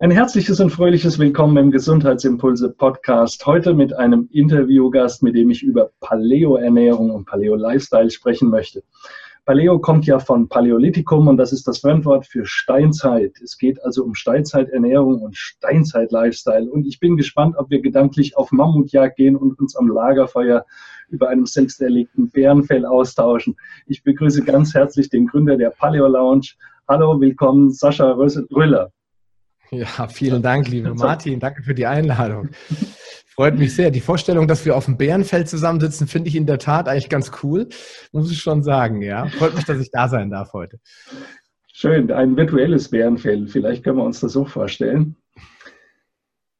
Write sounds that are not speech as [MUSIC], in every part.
Ein herzliches und fröhliches Willkommen im Gesundheitsimpulse Podcast. Heute mit einem Interviewgast, mit dem ich über Paleo-Ernährung und Paleo-Lifestyle sprechen möchte. Paleo kommt ja von Paläolithikum und das ist das Fremdwort für Steinzeit. Es geht also um Steinzeiternährung und Steinzeit-Lifestyle. Und ich bin gespannt, ob wir gedanklich auf Mammutjagd gehen und uns am Lagerfeuer über einem selbst erlegten Bärenfell austauschen. Ich begrüße ganz herzlich den Gründer der Paleo Lounge. Hallo, willkommen, Sascha Röller. Ja, vielen Dank, [LAUGHS] lieber Martin. Danke für die Einladung. Freut mich sehr. Die Vorstellung, dass wir auf dem Bärenfeld zusammensitzen, finde ich in der Tat eigentlich ganz cool. Muss ich schon sagen, ja. Freut mich, dass ich da sein darf heute. Schön, ein virtuelles Bärenfell. Vielleicht können wir uns das so vorstellen.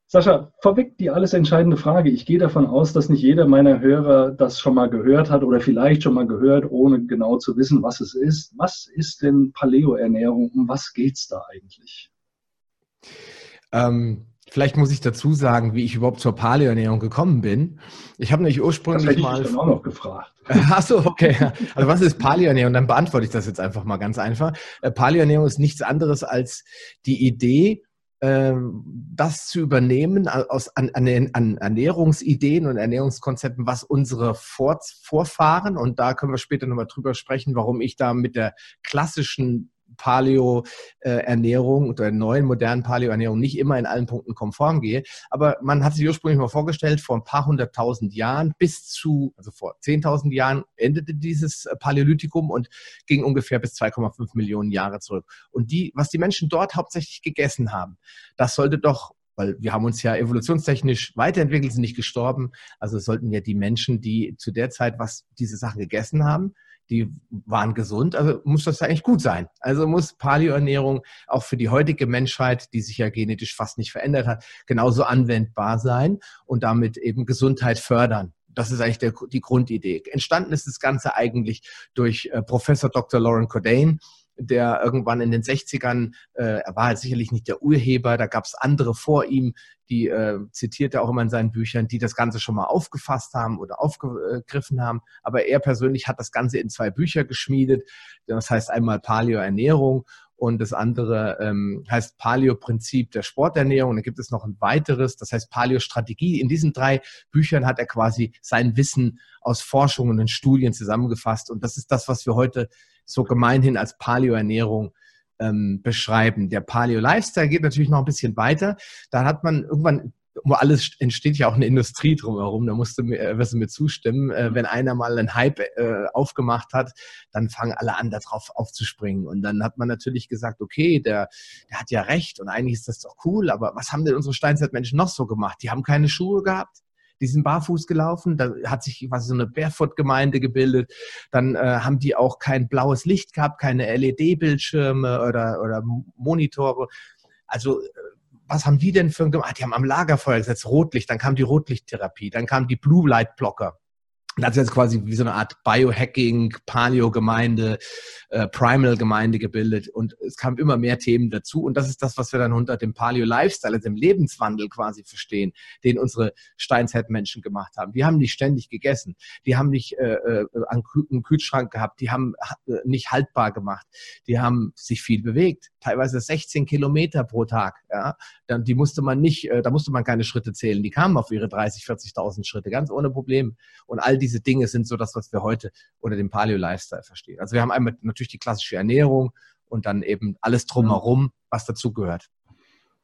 Sascha, vorweg die alles entscheidende Frage. Ich gehe davon aus, dass nicht jeder meiner Hörer das schon mal gehört hat oder vielleicht schon mal gehört, ohne genau zu wissen, was es ist. Was ist denn Paleo-Ernährung? Um was geht es da eigentlich? Ähm, vielleicht muss ich dazu sagen, wie ich überhaupt zur Paleoernährung gekommen bin. Ich habe nämlich ursprünglich das hätte mal. Ich auch noch gefragt. [LAUGHS] Achso, okay. Also was ist Paleoernährung? Dann beantworte ich das jetzt einfach mal ganz einfach. Äh, Paleoernährung ist nichts anderes als die Idee, ähm, das zu übernehmen aus an, an, an, Ernährungsideen und Ernährungskonzepten, was unsere Vor Vorfahren, und da können wir später nochmal drüber sprechen, warum ich da mit der klassischen Paleo-Ernährung oder neuen modernen Paleo-Ernährung nicht immer in allen Punkten konform gehe. Aber man hat sich ursprünglich mal vorgestellt, vor ein paar hunderttausend Jahren bis zu, also vor 10.000 Jahren endete dieses Paläolithikum und ging ungefähr bis 2,5 Millionen Jahre zurück. Und die, was die Menschen dort hauptsächlich gegessen haben, das sollte doch weil wir haben uns ja evolutionstechnisch weiterentwickelt, sind nicht gestorben. Also sollten ja die Menschen, die zu der Zeit was diese Sachen gegessen haben, die waren gesund, also muss das eigentlich gut sein. Also muss Paleoernährung auch für die heutige Menschheit, die sich ja genetisch fast nicht verändert hat, genauso anwendbar sein und damit eben Gesundheit fördern. Das ist eigentlich der, die Grundidee. Entstanden ist das Ganze eigentlich durch äh, Professor Dr. Lauren Cordain, der irgendwann in den 60ern, äh, er war halt sicherlich nicht der Urheber, da gab es andere vor ihm, die äh, zitiert er auch immer in seinen Büchern, die das Ganze schon mal aufgefasst haben oder aufgegriffen haben. Aber er persönlich hat das Ganze in zwei Bücher geschmiedet. Das heißt einmal Paleo-Ernährung und das andere ähm, heißt Paleo-Prinzip der Sporternährung. Und dann gibt es noch ein weiteres, das heißt Paleo-Strategie. In diesen drei Büchern hat er quasi sein Wissen aus Forschungen und Studien zusammengefasst. Und das ist das, was wir heute so gemeinhin als Paleo-Ernährung ähm, beschreiben. Der Paleo-Lifestyle geht natürlich noch ein bisschen weiter. Da hat man irgendwann um alles entsteht ja auch eine Industrie drumherum, da musst du mir, äh, wirst du mir zustimmen. Äh, wenn einer mal einen Hype äh, aufgemacht hat, dann fangen alle an, darauf aufzuspringen. Und dann hat man natürlich gesagt, okay, der, der hat ja recht und eigentlich ist das doch cool, aber was haben denn unsere Steinzeitmenschen noch so gemacht? Die haben keine Schuhe gehabt, die sind barfuß gelaufen, da hat sich quasi so eine Barefoot-Gemeinde gebildet. Dann äh, haben die auch kein blaues Licht gehabt, keine LED-Bildschirme oder, oder Monitore. Also äh, was haben die denn für ein gemacht? Die haben am Lagerfeuer gesetzt, Rotlicht, dann kam die Rotlichttherapie, dann kam die Blue Light Blocker. Und ist jetzt quasi wie so eine Art Biohacking, Paleo-Gemeinde, äh, Primal-Gemeinde gebildet. Und es kamen immer mehr Themen dazu. Und das ist das, was wir dann unter dem Paleo-Lifestyle, also dem Lebenswandel quasi verstehen, den unsere Steinzeitmenschen gemacht haben. Die haben nicht ständig gegessen. Die haben nicht äh, äh, einen Kühlschrank gehabt. Die haben äh, nicht haltbar gemacht. Die haben sich viel bewegt. Teilweise 16 Kilometer pro Tag. Ja? Dann, die musste man nicht, äh, da musste man keine Schritte zählen. Die kamen auf ihre 30, 40.000 Schritte, ganz ohne Problem. Und all die diese Dinge sind so das, was wir heute unter dem Paleo-Lifestyle verstehen. Also wir haben einmal natürlich die klassische Ernährung und dann eben alles drumherum, was dazugehört.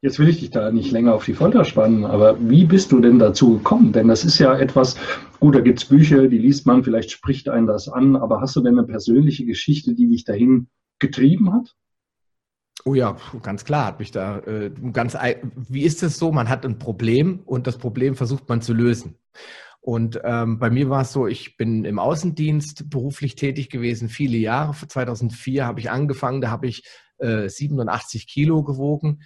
Jetzt will ich dich da nicht länger auf die Folter spannen, aber wie bist du denn dazu gekommen? Denn das ist ja etwas, gut, da gibt es Bücher, die liest man, vielleicht spricht einen das an, aber hast du denn eine persönliche Geschichte, die dich dahin getrieben hat? Oh ja, ganz klar, hat mich da äh, ganz. Wie ist es so? Man hat ein Problem und das Problem versucht man zu lösen. Und ähm, bei mir war es so, ich bin im Außendienst beruflich tätig gewesen, viele Jahre. 2004 habe ich angefangen, da habe ich äh, 87 Kilo gewogen.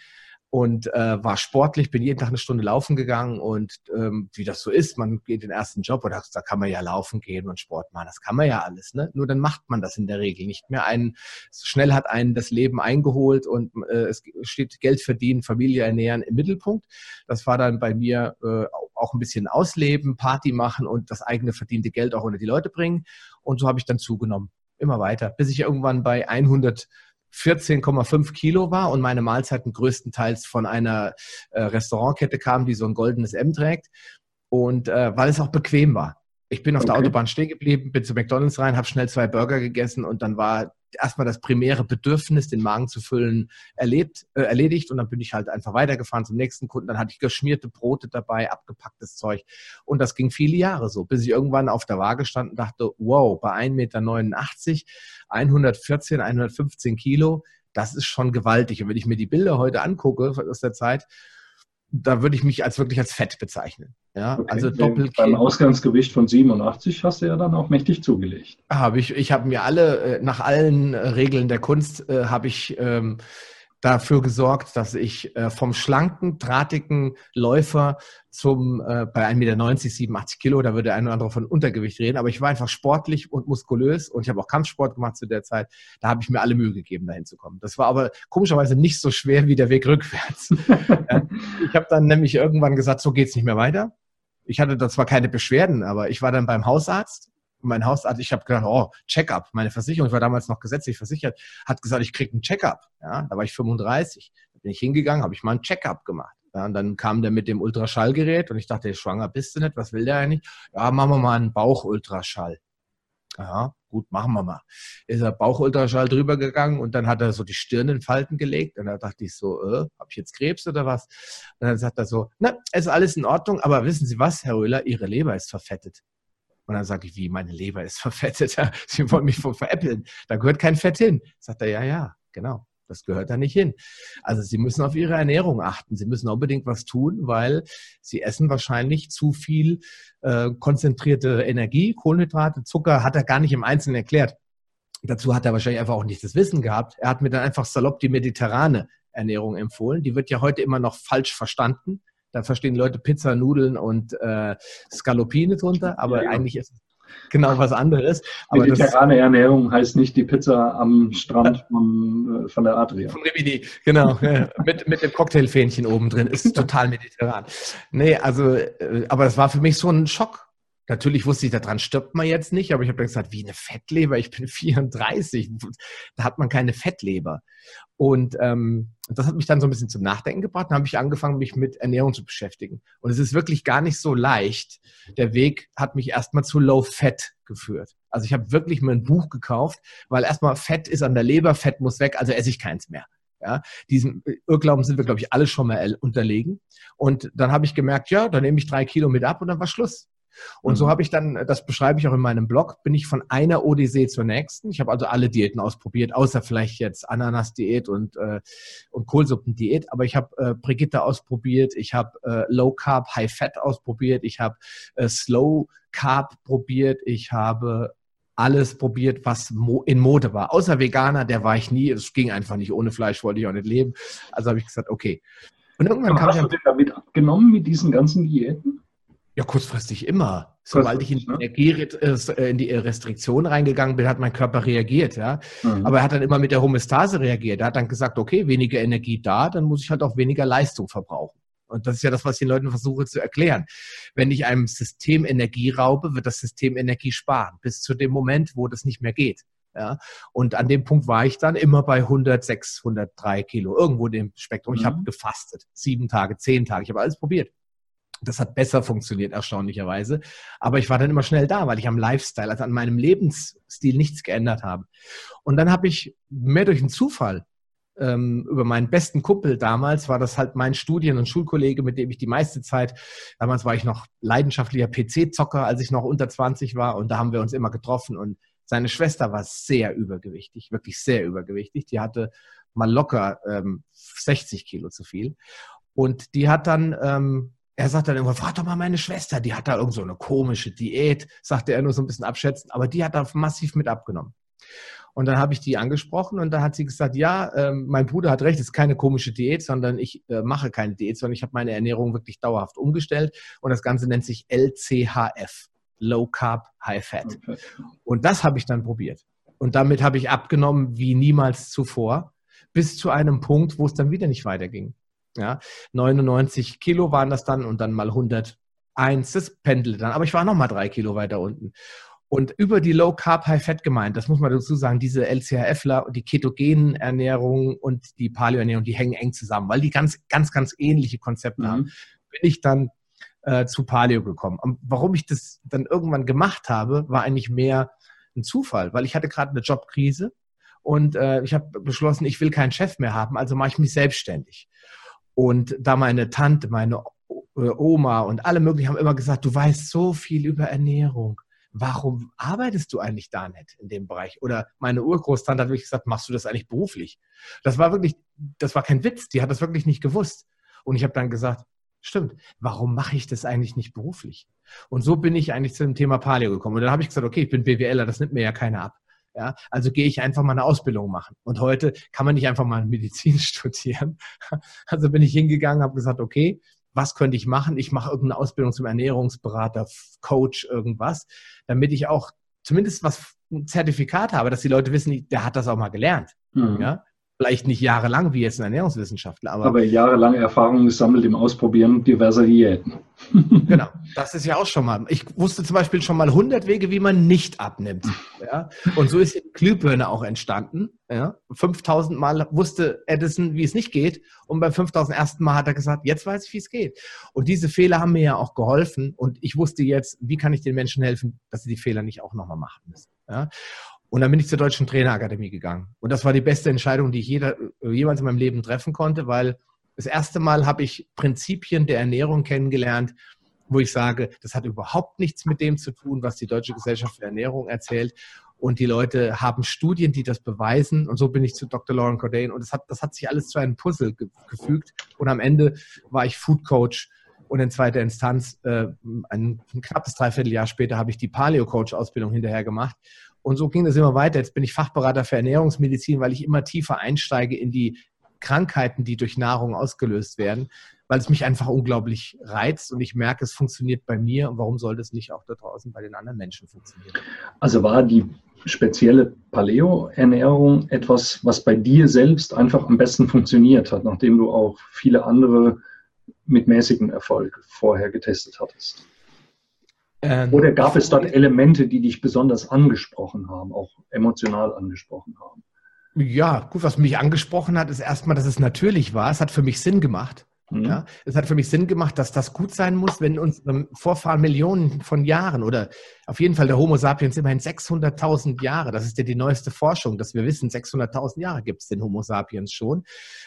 Und äh, war sportlich, bin jeden Tag eine Stunde laufen gegangen und ähm, wie das so ist, man geht den ersten Job und da kann man ja laufen gehen und Sport machen, das kann man ja alles, ne? Nur dann macht man das in der Regel nicht mehr. Einen, schnell hat einen das Leben eingeholt und äh, es steht Geld verdienen, Familie ernähren im Mittelpunkt. Das war dann bei mir äh, auch ein bisschen ausleben, Party machen und das eigene verdiente Geld auch unter die Leute bringen. Und so habe ich dann zugenommen. Immer weiter, bis ich irgendwann bei 100 14,5 Kilo war und meine Mahlzeiten größtenteils von einer äh, Restaurantkette kamen, die so ein goldenes M trägt. Und äh, weil es auch bequem war. Ich bin auf okay. der Autobahn stehen geblieben, bin zu McDonalds rein, habe schnell zwei Burger gegessen und dann war erstmal das primäre Bedürfnis, den Magen zu füllen, erlebt, äh, erledigt. Und dann bin ich halt einfach weitergefahren zum nächsten Kunden. Dann hatte ich geschmierte Brote dabei, abgepacktes Zeug. Und das ging viele Jahre so, bis ich irgendwann auf der Waage stand und dachte, wow, bei 1,89 Meter, 114, 115 Kilo, das ist schon gewaltig. Und wenn ich mir die Bilder heute angucke aus der Zeit, da würde ich mich als wirklich als fett bezeichnen. Ja, okay. also doppelt. Beim Ausgangsgewicht von 87 hast du ja dann auch mächtig zugelegt. Habe ich. Ich habe mir alle äh, nach allen äh, Regeln der Kunst äh, habe ich ähm, dafür gesorgt, dass ich äh, vom schlanken, drahtigen Läufer zum äh, bei 1,90 Meter, 87 Kilo, da würde ein oder andere von Untergewicht reden, aber ich war einfach sportlich und muskulös und ich habe auch Kampfsport gemacht zu der Zeit. Da habe ich mir alle Mühe gegeben, dahin zu kommen. Das war aber komischerweise nicht so schwer wie der Weg rückwärts. ja, [LAUGHS] ich habe dann nämlich irgendwann gesagt, so geht's nicht mehr weiter. Ich hatte da zwar keine Beschwerden, aber ich war dann beim Hausarzt mein Hausarzt, ich habe gedacht, oh, Check-up. Meine Versicherung, ich war damals noch gesetzlich versichert, hat gesagt, ich kriege einen Check-up. Ja, da war ich 35. Da bin ich hingegangen, habe ich mal einen Check-up gemacht. Ja, und dann kam der mit dem Ultraschallgerät und ich dachte, schwanger bist du nicht, was will der eigentlich? Ja, machen wir mal einen Bauchultraschall. Ja, gut, machen wir mal. Ist er Bauchultraschall drüber gegangen und dann hat er so die Stirn in Falten gelegt und da dachte ich so, äh, habe ich jetzt Krebs oder was? Und dann sagt er so, na, ist alles in Ordnung, aber wissen Sie was, Herr Röhler, Ihre Leber ist verfettet. Und dann sage ich, wie, meine Leber ist [LAUGHS] verfettet. Sie wollen mich veräppeln. Da gehört kein Fett hin. Sagt er, ja, ja, genau. Das gehört da nicht hin. Also Sie müssen auf Ihre Ernährung achten. Sie müssen unbedingt was tun, weil Sie essen wahrscheinlich zu viel äh, konzentrierte Energie, Kohlenhydrate, Zucker, hat er gar nicht im Einzelnen erklärt. Dazu hat er wahrscheinlich einfach auch nicht das Wissen gehabt. Er hat mir dann einfach salopp die mediterrane Ernährung empfohlen. Die wird ja heute immer noch falsch verstanden. Da verstehen Leute Pizza, Nudeln und äh, Scallopine drunter, aber ja, ja. eigentlich ist es genau was anderes. Aber Mediterrane das, Ernährung heißt nicht die Pizza am Strand von, äh, von der Adria. Von Rimini, genau. mit, mit dem Cocktailfähnchen oben drin. Ist [LAUGHS] total mediterran. Nee, also, äh, aber es war für mich so ein Schock. Natürlich wusste ich, daran stirbt man jetzt nicht, aber ich habe dann gesagt, wie eine Fettleber, ich bin [LAUGHS] 34, da hat man keine Fettleber. Und ähm, das hat mich dann so ein bisschen zum Nachdenken gebracht. Dann habe ich angefangen, mich mit Ernährung zu beschäftigen. Und es ist wirklich gar nicht so leicht. Der Weg hat mich erstmal zu Low Fat geführt. Also ich habe wirklich mir ein Buch gekauft, weil erstmal Fett ist an der Leber, Fett muss weg, also esse ich keins mehr. Ja, diesen Irrglauben sind wir, glaube ich, alle schon mal unterlegen. Und dann habe ich gemerkt, ja, dann nehme ich drei Kilo mit ab und dann war Schluss. Und mhm. so habe ich dann, das beschreibe ich auch in meinem Blog, bin ich von einer Odyssee zur nächsten. Ich habe also alle Diäten ausprobiert, außer vielleicht jetzt Ananas-Diät und, äh, und Kohlsuppendiät. Aber ich habe äh, Brigitte ausprobiert, ich habe äh, Low Carb, High Fat ausprobiert, ich habe äh, Slow Carb probiert, ich habe alles probiert, was in Mode war. Außer Veganer, der war ich nie. Es ging einfach nicht. Ohne Fleisch wollte ich auch nicht leben. Also habe ich gesagt, okay. Und irgendwann Aber kam hast ich du denn damit abgenommen mit diesen ganzen Diäten? Ja, kurzfristig immer. Sobald ich in die, ne? Energie, äh, in die Restriktion reingegangen bin, hat mein Körper reagiert, ja. Mhm. Aber er hat dann immer mit der Homöostase reagiert. Er hat dann gesagt, okay, weniger Energie da, dann muss ich halt auch weniger Leistung verbrauchen. Und das ist ja das, was ich den Leuten versuche zu erklären. Wenn ich einem System Energie raube, wird das System Energie sparen, bis zu dem Moment, wo das nicht mehr geht. Ja, und an dem Punkt war ich dann immer bei 106, 103 Kilo, irgendwo in dem Spektrum. Mhm. Ich habe gefastet, sieben Tage, zehn Tage, ich habe alles probiert. Das hat besser funktioniert, erstaunlicherweise. Aber ich war dann immer schnell da, weil ich am Lifestyle, also an meinem Lebensstil nichts geändert habe. Und dann habe ich mehr durch einen Zufall ähm, über meinen besten Kumpel damals, war das halt mein Studien- und Schulkollege, mit dem ich die meiste Zeit, damals war ich noch leidenschaftlicher PC-Zocker, als ich noch unter 20 war. Und da haben wir uns immer getroffen. Und seine Schwester war sehr übergewichtig, wirklich sehr übergewichtig. Die hatte mal locker ähm, 60 Kilo zu viel. Und die hat dann ähm, er sagt dann irgendwann, frag doch mal meine Schwester, die hat da irgend so eine komische Diät, sagte er nur so ein bisschen abschätzend, aber die hat da massiv mit abgenommen. Und dann habe ich die angesprochen und da hat sie gesagt, ja, ähm, mein Bruder hat recht, es ist keine komische Diät, sondern ich äh, mache keine Diät, sondern ich habe meine Ernährung wirklich dauerhaft umgestellt und das Ganze nennt sich LCHF, Low Carb, High Fat. Und das habe ich dann probiert. Und damit habe ich abgenommen wie niemals zuvor, bis zu einem Punkt, wo es dann wieder nicht weiterging. Ja, 99 Kilo waren das dann und dann mal 101, das pendelte dann. Aber ich war noch mal drei Kilo weiter unten. Und über die Low Carb High Fat gemeint, das muss man dazu sagen, diese LCHFler und die ketogenen Ernährung und die Paleo Ernährung, die hängen eng zusammen, weil die ganz, ganz, ganz ähnliche Konzepte mhm. haben. Bin ich dann äh, zu Paleo gekommen. Und warum ich das dann irgendwann gemacht habe, war eigentlich mehr ein Zufall, weil ich hatte gerade eine Jobkrise und äh, ich habe beschlossen, ich will keinen Chef mehr haben, also mache ich mich selbstständig. Und da meine Tante, meine äh, Oma und alle möglichen haben immer gesagt, du weißt so viel über Ernährung warum arbeitest du eigentlich da nicht in dem Bereich? Oder meine Urgroßtante hat wirklich gesagt, machst du das eigentlich beruflich? Das war wirklich, das war kein Witz, die hat das wirklich nicht gewusst. Und ich habe dann gesagt, stimmt, warum mache ich das eigentlich nicht beruflich? Und so bin ich eigentlich zu dem Thema Paleo gekommen. Und dann habe ich gesagt, okay, ich bin BWLer, das nimmt mir ja keiner ab. Ja, also gehe ich einfach mal eine Ausbildung machen. Und heute kann man nicht einfach mal [LAUGHS] Medizin studieren. [LAUGHS] Also bin ich hingegangen, habe gesagt, okay, was könnte ich machen? Ich mache irgendeine Ausbildung zum Ernährungsberater, Coach, irgendwas, damit ich auch zumindest was ein Zertifikat habe, dass die Leute wissen, der hat das auch mal gelernt. Mhm. Ja? Vielleicht nicht jahrelang wie jetzt ein Ernährungswissenschaftler, aber, aber jahrelange Erfahrung gesammelt im Ausprobieren diverser Diäten. [LAUGHS] genau, das ist ja auch schon mal. Ich wusste zum Beispiel schon mal 100 Wege, wie man nicht abnimmt. Ja? Und so ist die Glühbirne auch entstanden. Ja? 5000 Mal wusste Edison, wie es nicht geht. Und beim 5000 ersten Mal hat er gesagt, jetzt weiß ich, wie es geht. Und diese Fehler haben mir ja auch geholfen. Und ich wusste jetzt, wie kann ich den Menschen helfen, dass sie die Fehler nicht auch nochmal machen müssen. Ja? Und dann bin ich zur Deutschen Trainerakademie gegangen. Und das war die beste Entscheidung, die ich jeder, äh, jemals in meinem Leben treffen konnte, weil das erste Mal habe ich Prinzipien der Ernährung kennengelernt, wo ich sage, das hat überhaupt nichts mit dem zu tun, was die Deutsche Gesellschaft für Ernährung erzählt. Und die Leute haben Studien, die das beweisen. Und so bin ich zu Dr. Lauren Cordain. Und das hat, das hat sich alles zu einem Puzzle ge gefügt. Und am Ende war ich Food Coach. Und in zweiter Instanz, äh, ein, ein knappes Dreivierteljahr später, habe ich die Paleo Coach Ausbildung hinterher gemacht. Und so ging das immer weiter. Jetzt bin ich Fachberater für Ernährungsmedizin, weil ich immer tiefer einsteige in die Krankheiten, die durch Nahrung ausgelöst werden, weil es mich einfach unglaublich reizt und ich merke, es funktioniert bei mir. Und warum soll das nicht auch da draußen bei den anderen Menschen funktionieren? Also war die spezielle Paleo-Ernährung etwas, was bei dir selbst einfach am besten funktioniert hat, nachdem du auch viele andere mit mäßigem Erfolg vorher getestet hattest? Ähm, Oder gab es dort Elemente, die dich besonders angesprochen haben, auch emotional angesprochen haben? Ja, gut, was mich angesprochen hat, ist erstmal, dass es natürlich war. Es hat für mich Sinn gemacht. Mhm. Ja, es hat für mich Sinn gemacht, dass das gut sein muss, wenn uns Vorfahren Millionen von Jahren oder auf jeden Fall der Homo sapiens immerhin 600.000 Jahre, das ist ja die neueste Forschung, dass wir wissen, 600.000 Jahre gibt es den Homo sapiens schon.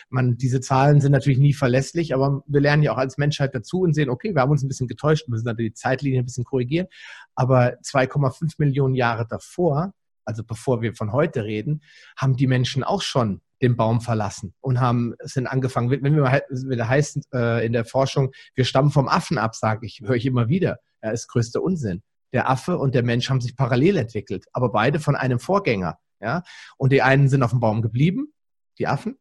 Man, diese Zahlen sind natürlich nie verlässlich, aber wir lernen ja auch als Menschheit dazu und sehen, okay, wir haben uns ein bisschen getäuscht, müssen natürlich die Zeitlinie ein bisschen korrigieren, aber 2,5 Millionen Jahre davor, also bevor wir von heute reden, haben die Menschen auch schon den Baum verlassen und haben sind angefangen, wenn wir wieder heißen äh, in der Forschung, wir stammen vom Affen ab, sage ich, höre ich immer wieder. Ja, ist größter Unsinn. Der Affe und der Mensch haben sich parallel entwickelt, aber beide von einem Vorgänger. Ja, und die einen sind auf dem Baum geblieben, die Affen,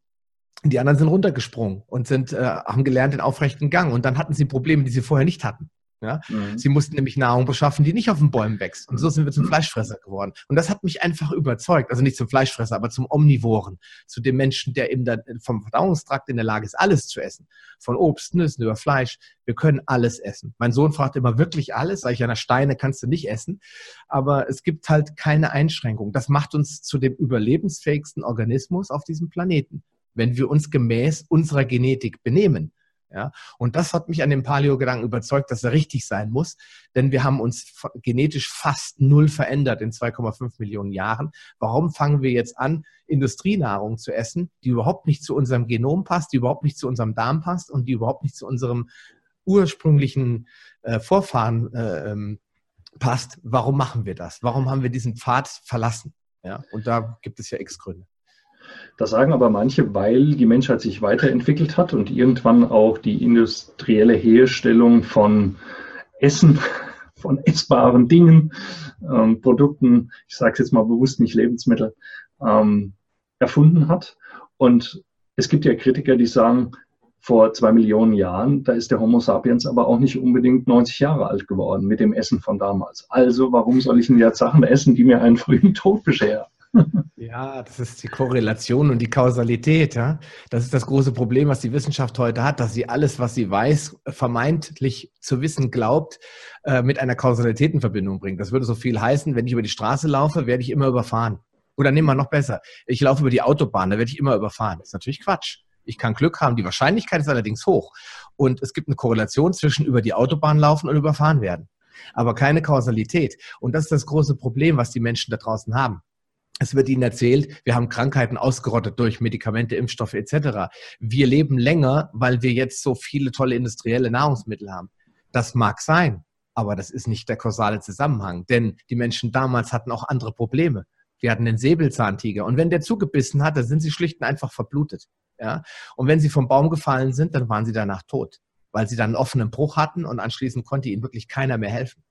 die anderen sind runtergesprungen und sind, äh, haben gelernt den aufrechten Gang. Und dann hatten sie Probleme, die sie vorher nicht hatten. Ja? Mhm. Sie mussten nämlich Nahrung beschaffen, die nicht auf den Bäumen wächst. Und so sind wir zum Fleischfresser geworden. Und das hat mich einfach überzeugt. Also nicht zum Fleischfresser, aber zum Omnivoren. Zu dem Menschen, der eben dann vom Verdauungstrakt in der Lage ist, alles zu essen. Von Obst, Nüssen über Fleisch. Wir können alles essen. Mein Sohn fragt immer wirklich alles. Sag ich, ja, Steine kannst du nicht essen. Aber es gibt halt keine Einschränkung. Das macht uns zu dem überlebensfähigsten Organismus auf diesem Planeten. Wenn wir uns gemäß unserer Genetik benehmen. Ja? Und das hat mich an dem Paleo-Gedanken überzeugt, dass er richtig sein muss, denn wir haben uns genetisch fast null verändert in 2,5 Millionen Jahren. Warum fangen wir jetzt an, Industrienahrung zu essen, die überhaupt nicht zu unserem Genom passt, die überhaupt nicht zu unserem Darm passt und die überhaupt nicht zu unserem ursprünglichen äh, Vorfahren äh, ähm, passt? Warum machen wir das? Warum haben wir diesen Pfad verlassen? Ja? Und da gibt es ja x Gründe. Das sagen aber manche, weil die Menschheit sich weiterentwickelt hat und irgendwann auch die industrielle Herstellung von Essen, [LAUGHS] von essbaren Dingen, ähm, Produkten, ich sage es jetzt mal bewusst nicht Lebensmittel, ähm, erfunden hat. Und es gibt ja Kritiker, die sagen, vor zwei Millionen Jahren, da ist der Homo sapiens aber auch nicht unbedingt 90 Jahre alt geworden mit dem Essen von damals. Also warum soll ich denn jetzt Sachen essen, die mir einen frühen Tod bescheren? Ja, das ist die Korrelation und die Kausalität. Ja? Das ist das große Problem, was die Wissenschaft heute hat, dass sie alles, was sie weiß, vermeintlich zu wissen glaubt, äh, mit einer Kausalität in Verbindung bringt. Das würde so viel heißen, wenn ich über die Straße laufe, werde ich immer überfahren. Oder nehmen wir noch besser, ich laufe über die Autobahn, da werde ich immer überfahren. Das ist natürlich Quatsch. Ich kann Glück haben, die Wahrscheinlichkeit ist allerdings hoch. Und es gibt eine Korrelation zwischen über die Autobahn laufen und überfahren werden. Aber keine Kausalität. Und das ist das große Problem, was die Menschen da draußen haben. Es wird ihnen erzählt, wir haben Krankheiten ausgerottet durch Medikamente, Impfstoffe etc. Wir leben länger, weil wir jetzt so viele tolle industrielle Nahrungsmittel haben. Das mag sein, aber das ist nicht der kausale Zusammenhang, denn die Menschen damals hatten auch andere Probleme. Wir hatten den Säbelzahntiger und wenn der zugebissen hat, dann sind sie schlicht und einfach verblutet. Ja? Und wenn sie vom Baum gefallen sind, dann waren sie danach tot, weil sie dann einen offenen Bruch hatten und anschließend konnte ihnen wirklich keiner mehr helfen.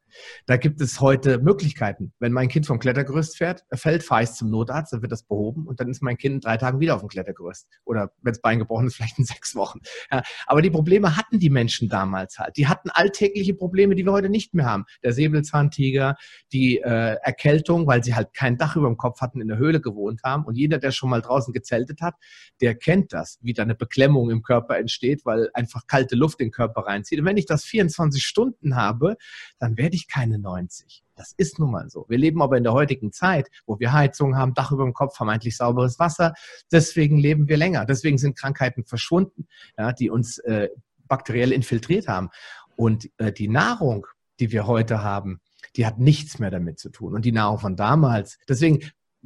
Da gibt es heute Möglichkeiten. Wenn mein Kind vom Klettergerüst fährt, fällt, fahre ich zum Notarzt, dann wird das behoben und dann ist mein Kind in drei Tagen wieder auf dem Klettergerüst. Oder wenn es Bein gebrochen ist, [LAUGHS] vielleicht in sechs Wochen. Ja, aber die Probleme hatten die Menschen damals halt. Die hatten alltägliche Probleme, die wir heute nicht mehr haben. Der Säbelzahntiger, die äh, Erkältung, weil sie halt kein Dach über dem Kopf hatten, in der Höhle gewohnt haben. Und jeder, der schon mal draußen gezeltet hat, der kennt das, wie da eine Beklemmung im Körper entsteht, weil einfach kalte Luft in den Körper reinzieht. Und wenn ich das 24 Stunden habe, dann werde ich ich keine 90. Das ist nun mal so. Wir leben aber in der heutigen Zeit, wo wir Heizung haben, Dach über dem Kopf, vermeintlich sauberes Wasser. Deswegen leben wir länger. Deswegen sind Krankheiten verschwunden, ja, die uns äh, bakteriell infiltriert haben. Und äh, die Nahrung, die wir heute haben, die hat nichts mehr damit zu tun. Und die Nahrung von damals. Deswegen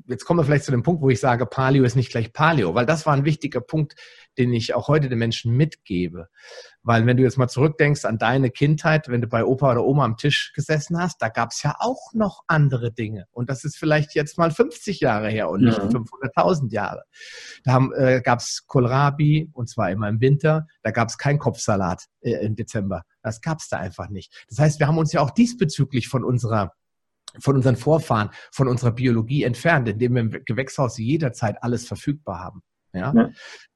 jetzt kommen wir vielleicht zu dem Punkt, wo ich sage, Paleo ist nicht gleich Paleo, weil das war ein wichtiger Punkt, den ich auch heute den Menschen mitgebe. Weil wenn du jetzt mal zurückdenkst an deine Kindheit, wenn du bei Opa oder Oma am Tisch gesessen hast, da gab es ja auch noch andere Dinge. Und das ist vielleicht jetzt mal 50 Jahre her und nicht ja. 500.000 Jahre. Da äh, gab es Kohlrabi, und zwar immer im Winter. Da gab es kein Kopfsalat äh, im Dezember. Das gab es da einfach nicht. Das heißt, wir haben uns ja auch diesbezüglich von unserer von unseren Vorfahren, von unserer Biologie entfernt, indem wir im Gewächshaus jederzeit alles verfügbar haben. Ja? ja?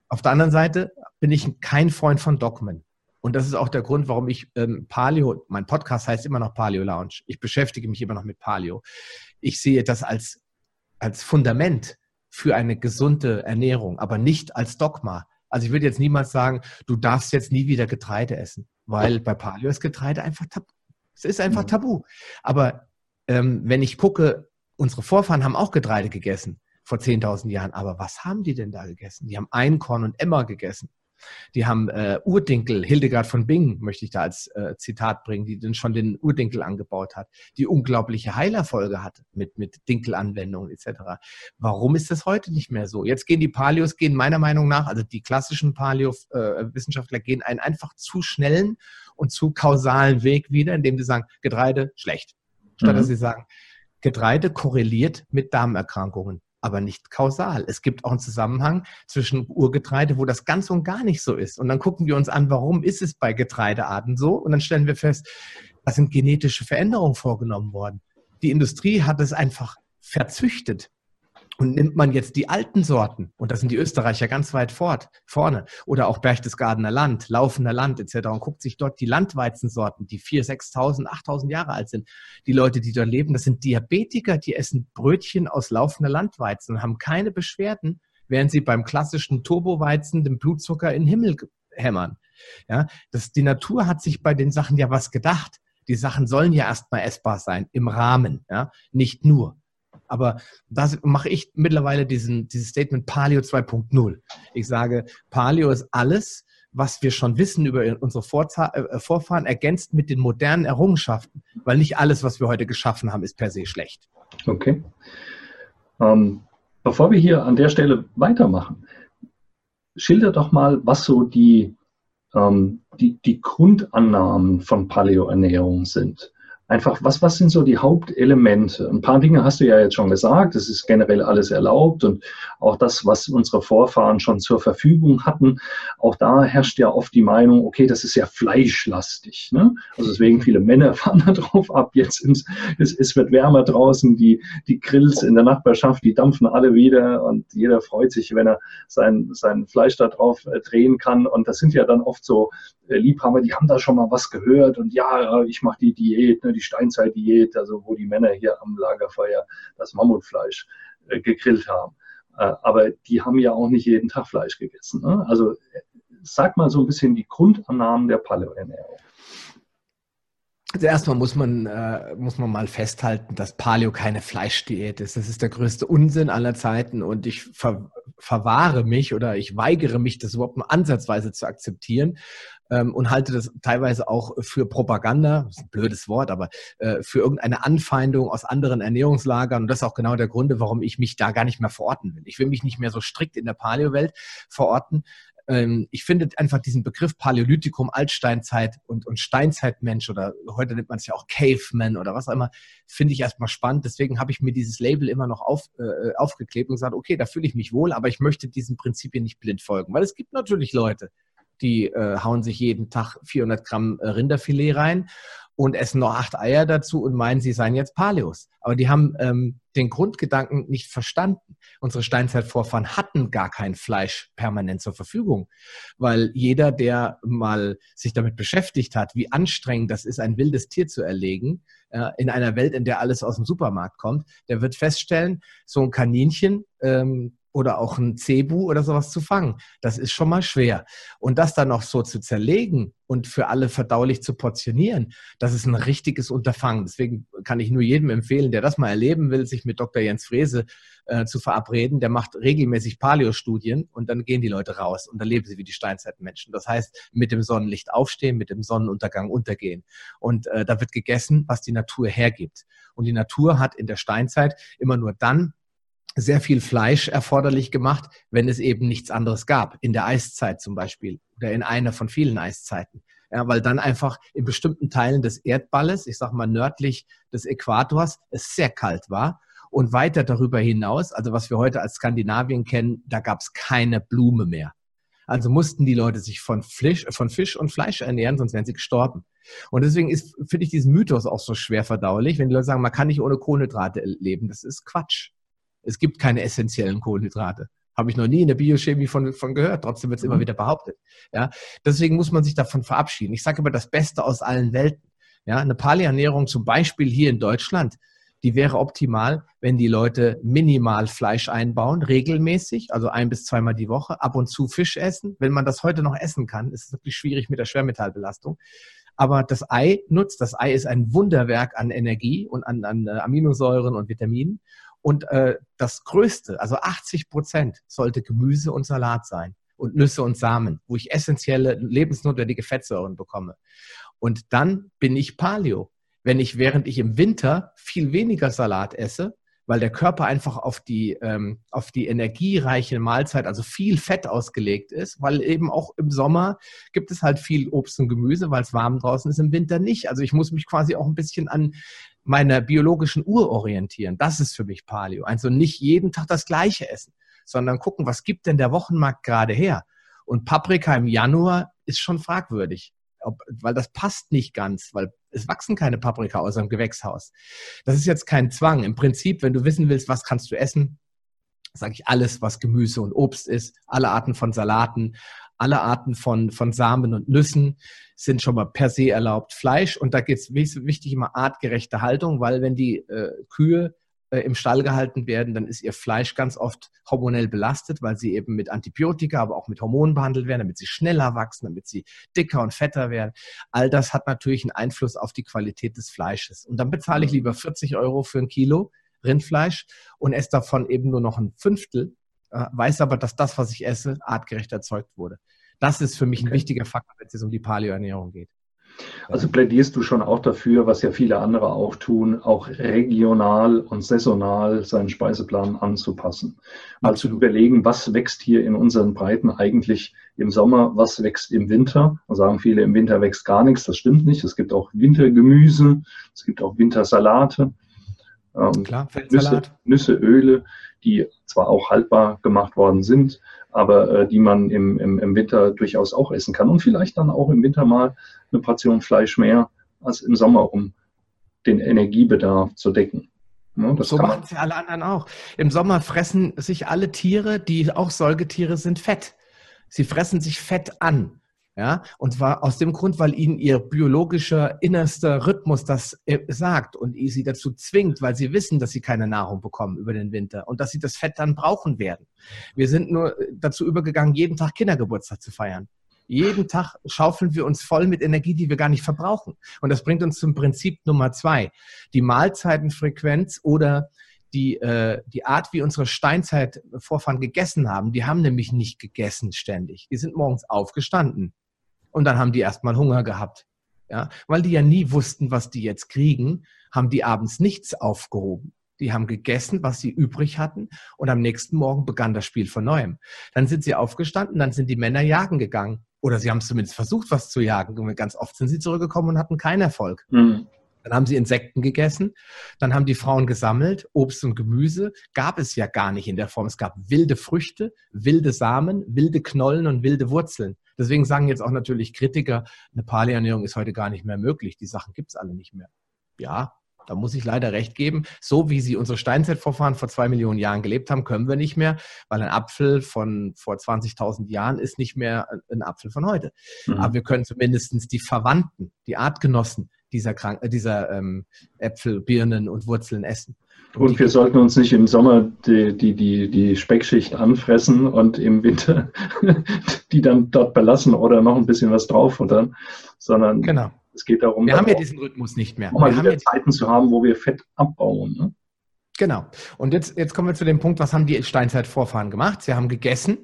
Auf der anderen Seite bin ich kein Freund von Dogmen. Und das ist auch der Grund, warum ich ähm, Paleo, mein Podcast heißt immer noch Paleo Lounge. Ich beschäftige mich immer noch mit Paleo. Ich sehe das als, als Fundament für eine gesunde Ernährung, aber nicht als Dogma. Also ich würde jetzt niemals sagen, du darfst jetzt nie wieder Getreide essen, weil bei Paleo ist Getreide einfach tabu. Es ist einfach tabu. Aber ähm, wenn ich gucke, unsere Vorfahren haben auch Getreide gegessen vor 10.000 Jahren. Aber was haben die denn da gegessen? Die haben Einkorn und Emmer gegessen. Die haben äh, Urdinkel, Hildegard von Bingen möchte ich da als äh, Zitat bringen, die dann schon den Urdinkel angebaut hat, die unglaubliche Heilerfolge hat mit, mit Dinkelanwendungen etc. Warum ist das heute nicht mehr so? Jetzt gehen die Paleos, gehen meiner Meinung nach, also die klassischen Paleo-Wissenschaftler äh, gehen einen einfach zu schnellen und zu kausalen Weg wieder, indem sie sagen, Getreide schlecht, statt mhm. dass sie sagen, Getreide korreliert mit Darmerkrankungen, aber nicht kausal. Es gibt auch einen Zusammenhang zwischen Urgetreide, wo das ganz und gar nicht so ist. Und dann gucken wir uns an, warum ist es bei Getreidearten so? Und dann stellen wir fest, da sind genetische Veränderungen vorgenommen worden. Die Industrie hat es einfach verzüchtet. Und nimmt man jetzt die alten Sorten, und da sind die Österreicher ganz weit fort, vorne, oder auch Berchtesgadener Land, Laufender Land etc. und guckt sich dort die Landweizensorten, die 4.000, 6.000, 8.000 Jahre alt sind. Die Leute, die dort leben, das sind Diabetiker, die essen Brötchen aus laufender Landweizen und haben keine Beschwerden, während sie beim klassischen Turboweizen den Blutzucker in den Himmel hämmern. Ja, das, die Natur hat sich bei den Sachen ja was gedacht. Die Sachen sollen ja erstmal essbar sein, im Rahmen, ja, nicht nur. Aber da mache ich mittlerweile diesen, dieses Statement Paleo 2.0. Ich sage, Paleo ist alles, was wir schon wissen über unsere äh, Vorfahren, ergänzt mit den modernen Errungenschaften, weil nicht alles, was wir heute geschaffen haben, ist per se schlecht. Okay. Ähm, bevor wir hier an der Stelle weitermachen, schilder doch mal, was so die, ähm, die, die Grundannahmen von Paleoernährung sind. Einfach, was, was sind so die Hauptelemente? Ein paar Dinge hast du ja jetzt schon gesagt. Es ist generell alles erlaubt und auch das, was unsere Vorfahren schon zur Verfügung hatten. Auch da herrscht ja oft die Meinung, okay, das ist ja fleischlastig. Ne? Also deswegen viele Männer [LAUGHS] fahren da drauf ab. Jetzt ins, es, es wird wärmer draußen. Die, die Grills in der Nachbarschaft, die dampfen alle wieder und jeder freut sich, wenn er sein, sein Fleisch da drauf äh, drehen kann. Und das sind ja dann oft so äh, Liebhaber, die haben da schon mal was gehört und ja, ich mache die Diät, ne, die Steinzeit-Diät, also wo die Männer hier am Lagerfeuer das Mammutfleisch äh, gegrillt haben. Äh, aber die haben ja auch nicht jeden Tag Fleisch gegessen. Ne? Also sag mal so ein bisschen die Grundannahmen der Paleo-Ernährung. Also erstmal muss man, äh, muss man mal festhalten, dass Paleo keine Fleischdiät ist. Das ist der größte Unsinn aller Zeiten und ich ver verwahre mich oder ich weigere mich, das überhaupt nur ansatzweise zu akzeptieren ähm, und halte das teilweise auch für Propaganda, ist ein blödes Wort, aber äh, für irgendeine Anfeindung aus anderen Ernährungslagern. Und das ist auch genau der Grund, warum ich mich da gar nicht mehr verorten will. Ich will mich nicht mehr so strikt in der Paleo-Welt verorten, ähm, ich finde einfach diesen Begriff Paläolithikum, Altsteinzeit und, und Steinzeitmensch oder heute nennt man es ja auch Caveman oder was auch immer, finde ich erstmal spannend. Deswegen habe ich mir dieses Label immer noch auf, äh, aufgeklebt und gesagt, okay, da fühle ich mich wohl, aber ich möchte diesen Prinzipien nicht blind folgen, weil es gibt natürlich Leute, die äh, hauen sich jeden Tag 400 Gramm äh, Rinderfilet rein und essen noch acht Eier dazu und meinen, sie seien jetzt Paleos. Aber die haben ähm, den Grundgedanken nicht verstanden. Unsere Steinzeitvorfahren hatten gar kein Fleisch permanent zur Verfügung, weil jeder, der mal sich damit beschäftigt hat, wie anstrengend das ist, ein wildes Tier zu erlegen, äh, in einer Welt, in der alles aus dem Supermarkt kommt, der wird feststellen, so ein Kaninchen, ähm, oder auch ein Cebu oder sowas zu fangen. Das ist schon mal schwer. Und das dann noch so zu zerlegen und für alle verdaulich zu portionieren, das ist ein richtiges Unterfangen. Deswegen kann ich nur jedem empfehlen, der das mal erleben will, sich mit Dr. Jens Frese äh, zu verabreden. Der macht regelmäßig Paleo-Studien und dann gehen die Leute raus und dann leben sie wie die Steinzeitmenschen. Das heißt, mit dem Sonnenlicht aufstehen, mit dem Sonnenuntergang untergehen. Und äh, da wird gegessen, was die Natur hergibt. Und die Natur hat in der Steinzeit immer nur dann sehr viel Fleisch erforderlich gemacht, wenn es eben nichts anderes gab. In der Eiszeit zum Beispiel oder in einer von vielen Eiszeiten. Ja, weil dann einfach in bestimmten Teilen des Erdballes, ich sag mal nördlich des Äquators, es sehr kalt war. Und weiter darüber hinaus, also was wir heute als Skandinavien kennen, da gab es keine Blume mehr. Also mussten die Leute sich von Fisch, von Fisch und Fleisch ernähren, sonst wären sie gestorben. Und deswegen ist, finde ich diesen Mythos auch so schwer verdaulich, wenn die Leute sagen, man kann nicht ohne Kohlenhydrate leben. Das ist Quatsch. Es gibt keine essentiellen Kohlenhydrate. Habe ich noch nie in der Biochemie von, von gehört. Trotzdem wird es mhm. immer wieder behauptet. Ja, deswegen muss man sich davon verabschieden. Ich sage aber das Beste aus allen Welten. Ja, eine Paleoernährung zum Beispiel hier in Deutschland, die wäre optimal, wenn die Leute minimal Fleisch einbauen, regelmäßig, also ein bis zweimal die Woche, ab und zu Fisch essen. Wenn man das heute noch essen kann, ist es wirklich schwierig mit der Schwermetallbelastung. Aber das Ei nutzt, das Ei ist ein Wunderwerk an Energie und an, an äh, Aminosäuren und Vitaminen. Und äh, das Größte, also 80 Prozent, sollte Gemüse und Salat sein und Nüsse und Samen, wo ich essentielle, lebensnotwendige Fettsäuren bekomme. Und dann bin ich Paleo. Wenn ich, während ich im Winter viel weniger Salat esse, weil der Körper einfach auf die, ähm, auf die energiereiche Mahlzeit, also viel Fett ausgelegt ist, weil eben auch im Sommer gibt es halt viel Obst und Gemüse, weil es warm draußen ist, im Winter nicht. Also ich muss mich quasi auch ein bisschen an meiner biologischen Uhr orientieren. Das ist für mich Paleo. Also nicht jeden Tag das Gleiche essen, sondern gucken, was gibt denn der Wochenmarkt gerade her? Und Paprika im Januar ist schon fragwürdig, ob, weil das passt nicht ganz, weil es wachsen keine Paprika aus einem Gewächshaus. Das ist jetzt kein Zwang. Im Prinzip, wenn du wissen willst, was kannst du essen, sage ich alles, was Gemüse und Obst ist, alle Arten von Salaten, alle Arten von, von Samen und Nüssen sind schon mal per se erlaubt. Fleisch, und da geht es wichtig immer artgerechte Haltung, weil wenn die äh, Kühe äh, im Stall gehalten werden, dann ist ihr Fleisch ganz oft hormonell belastet, weil sie eben mit Antibiotika, aber auch mit Hormonen behandelt werden, damit sie schneller wachsen, damit sie dicker und fetter werden. All das hat natürlich einen Einfluss auf die Qualität des Fleisches. Und dann bezahle ich lieber 40 Euro für ein Kilo Rindfleisch und esse davon eben nur noch ein Fünftel, weiß aber, dass das, was ich esse, artgerecht erzeugt wurde. Das ist für mich okay. ein wichtiger Faktor, wenn es um die Paleoernährung geht. Also plädierst du schon auch dafür, was ja viele andere auch tun, auch regional und saisonal seinen Speiseplan anzupassen. Mal zu überlegen, was wächst hier in unseren Breiten eigentlich im Sommer, was wächst im Winter. Da sagen viele, im Winter wächst gar nichts. Das stimmt nicht. Es gibt auch Wintergemüse, es gibt auch Wintersalate. Ähm, Klar, Nüsse, Nüsse, Öle, die zwar auch haltbar gemacht worden sind, aber äh, die man im, im, im Winter durchaus auch essen kann. Und vielleicht dann auch im Winter mal eine Portion Fleisch mehr als im Sommer, um den Energiebedarf zu decken. Ja, so machen es ja alle anderen auch. Im Sommer fressen sich alle Tiere, die auch Säugetiere sind, Fett. Sie fressen sich Fett an. Ja, und zwar aus dem Grund, weil ihnen ihr biologischer innerster Rhythmus das äh, sagt und sie dazu zwingt, weil sie wissen, dass sie keine Nahrung bekommen über den Winter und dass sie das Fett dann brauchen werden. Wir sind nur äh, dazu übergegangen, jeden Tag Kindergeburtstag zu feiern. Jeden Tag schaufeln wir uns voll mit Energie, die wir gar nicht verbrauchen. Und das bringt uns zum Prinzip Nummer zwei. Die Mahlzeitenfrequenz oder die, äh, die Art, wie unsere Steinzeitvorfahren gegessen haben, die haben nämlich nicht gegessen ständig. Die sind morgens aufgestanden, und dann haben die erstmal Hunger gehabt. Ja, weil die ja nie wussten, was die jetzt kriegen, haben die abends nichts aufgehoben. Die haben gegessen, was sie übrig hatten und am nächsten Morgen begann das Spiel von neuem. Dann sind sie aufgestanden, dann sind die Männer jagen gegangen oder sie haben zumindest versucht, was zu jagen. Und ganz oft sind sie zurückgekommen und hatten keinen Erfolg. Mhm. Dann haben sie Insekten gegessen, dann haben die Frauen gesammelt, Obst und Gemüse gab es ja gar nicht in der Form. Es gab wilde Früchte, wilde Samen, wilde Knollen und wilde Wurzeln. Deswegen sagen jetzt auch natürlich Kritiker, eine Paleoernährung ist heute gar nicht mehr möglich. Die Sachen gibt es alle nicht mehr. Ja, da muss ich leider recht geben. So wie sie unsere Steinzeitvorfahren vor zwei Millionen Jahren gelebt haben, können wir nicht mehr, weil ein Apfel von vor 20.000 Jahren ist nicht mehr ein Apfel von heute. Mhm. Aber wir können zumindest die Verwandten, die Artgenossen dieser, Krank äh, dieser ähm, Äpfel, Birnen und Wurzeln essen. Und wir sollten uns nicht im Sommer die, die, die, die Speckschicht anfressen und im Winter [LAUGHS] die dann dort belassen oder noch ein bisschen was drauffuttern, sondern genau. es geht darum, wir haben ja diesen Rhythmus nicht mehr. Um wir haben ja Zeiten zu haben, wo wir Fett abbauen. Ne? Genau. Und jetzt, jetzt kommen wir zu dem Punkt, was haben die Steinzeitvorfahren gemacht? Sie haben gegessen,